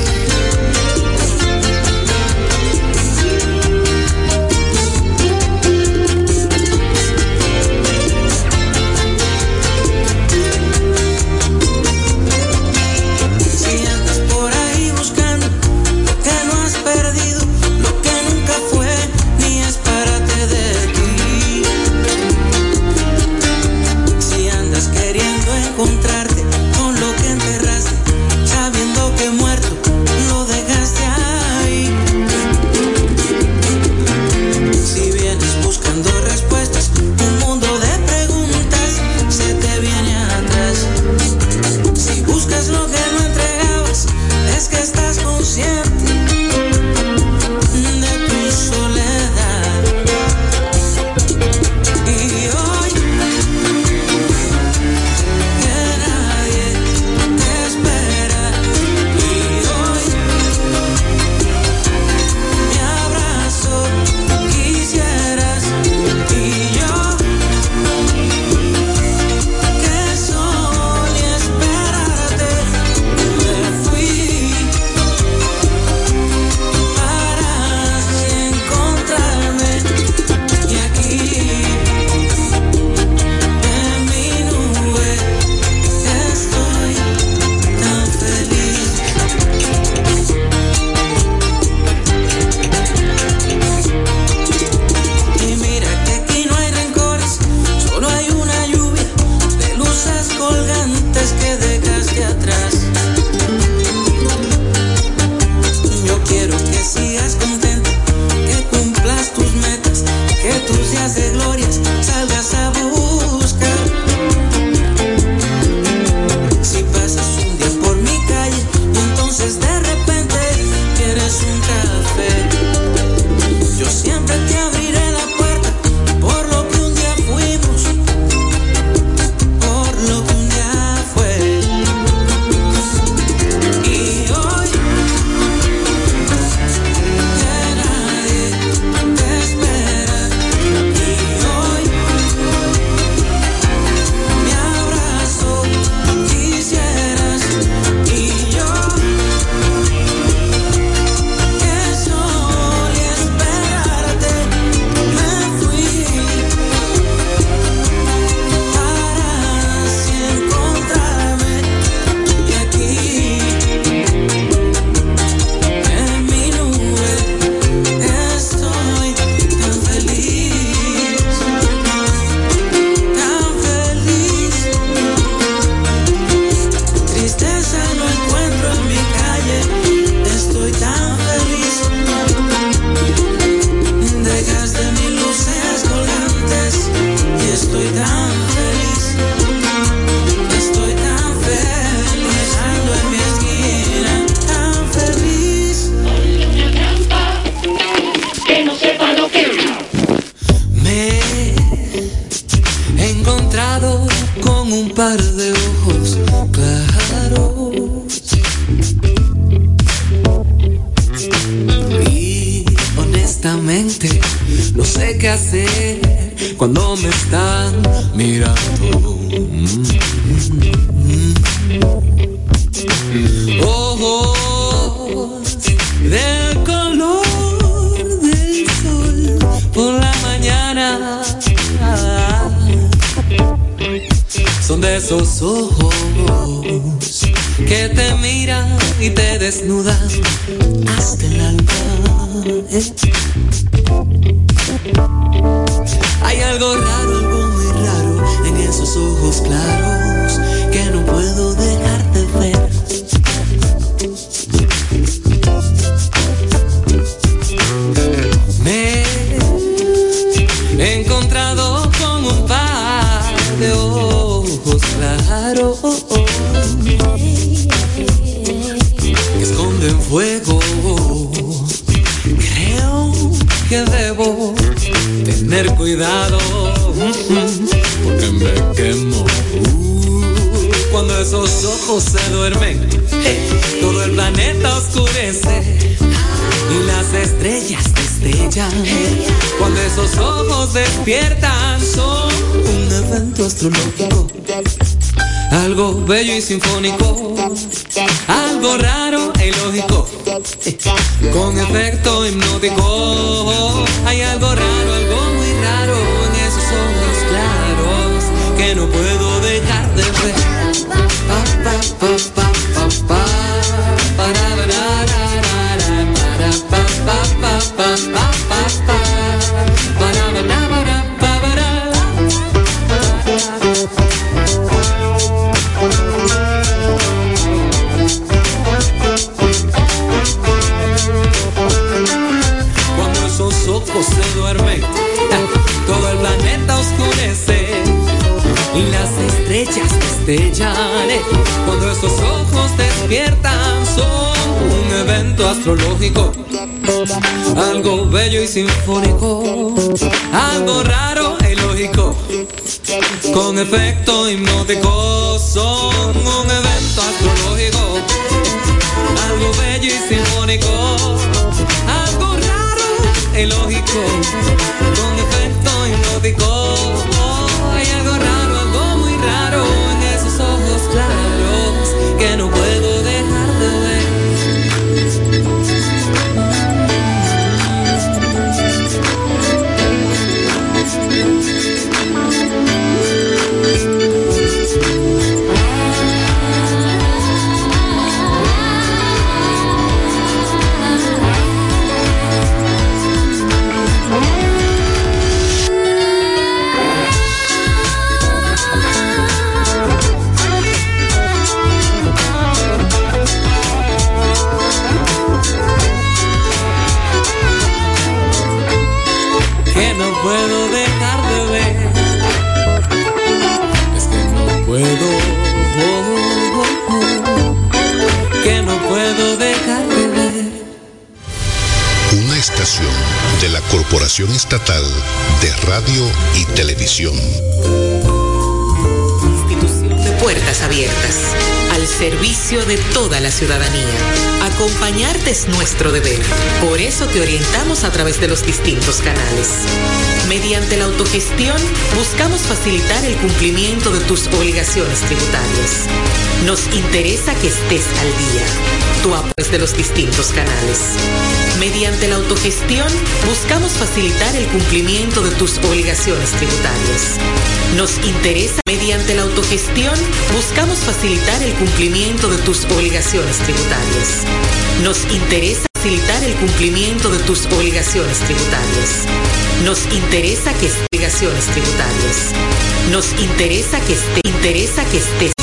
Son de esos ojos que te miran y te desnudan hasta el alma. eh. Hay algo raro, algo muy raro en esos ojos claros cuidado porque me quemo. Uh, Cuando esos ojos se duermen, todo el planeta oscurece y las estrellas destellan. Cuando esos ojos despiertan, son un evento astrológico. Algo bello y sinfónico, algo raro e ilógico, con efecto hipnótico. Hay algo raro, algo it. Cuando esos ojos despiertan, son un evento astrológico, algo bello y sinfónico, algo raro e ilógico, con efecto hipnótico, son un evento astrológico, algo bello y sinfónico, algo raro e ilógico, con efecto hipnótico. Corporación Estatal de Radio y Televisión. Institución de puertas abiertas, al servicio de toda la ciudadanía. Acompañarte es nuestro deber. Por eso te orientamos a través de los distintos canales. Mediante la autogestión, buscamos facilitar el cumplimiento de tus obligaciones tributarias. Nos interesa que estés al día. Tu apoyo de los distintos canales. Mediante la autogestión, buscamos facilitar el cumplimiento de tus obligaciones tributarias. Nos interesa, mediante la autogestión, buscamos facilitar el cumplimiento de tus obligaciones tributarias. Nos interesa facilitar el cumplimiento de tus obligaciones tributarias. Nos interesa que obligaciones tributarias. Nos interesa que esté, interesa que estés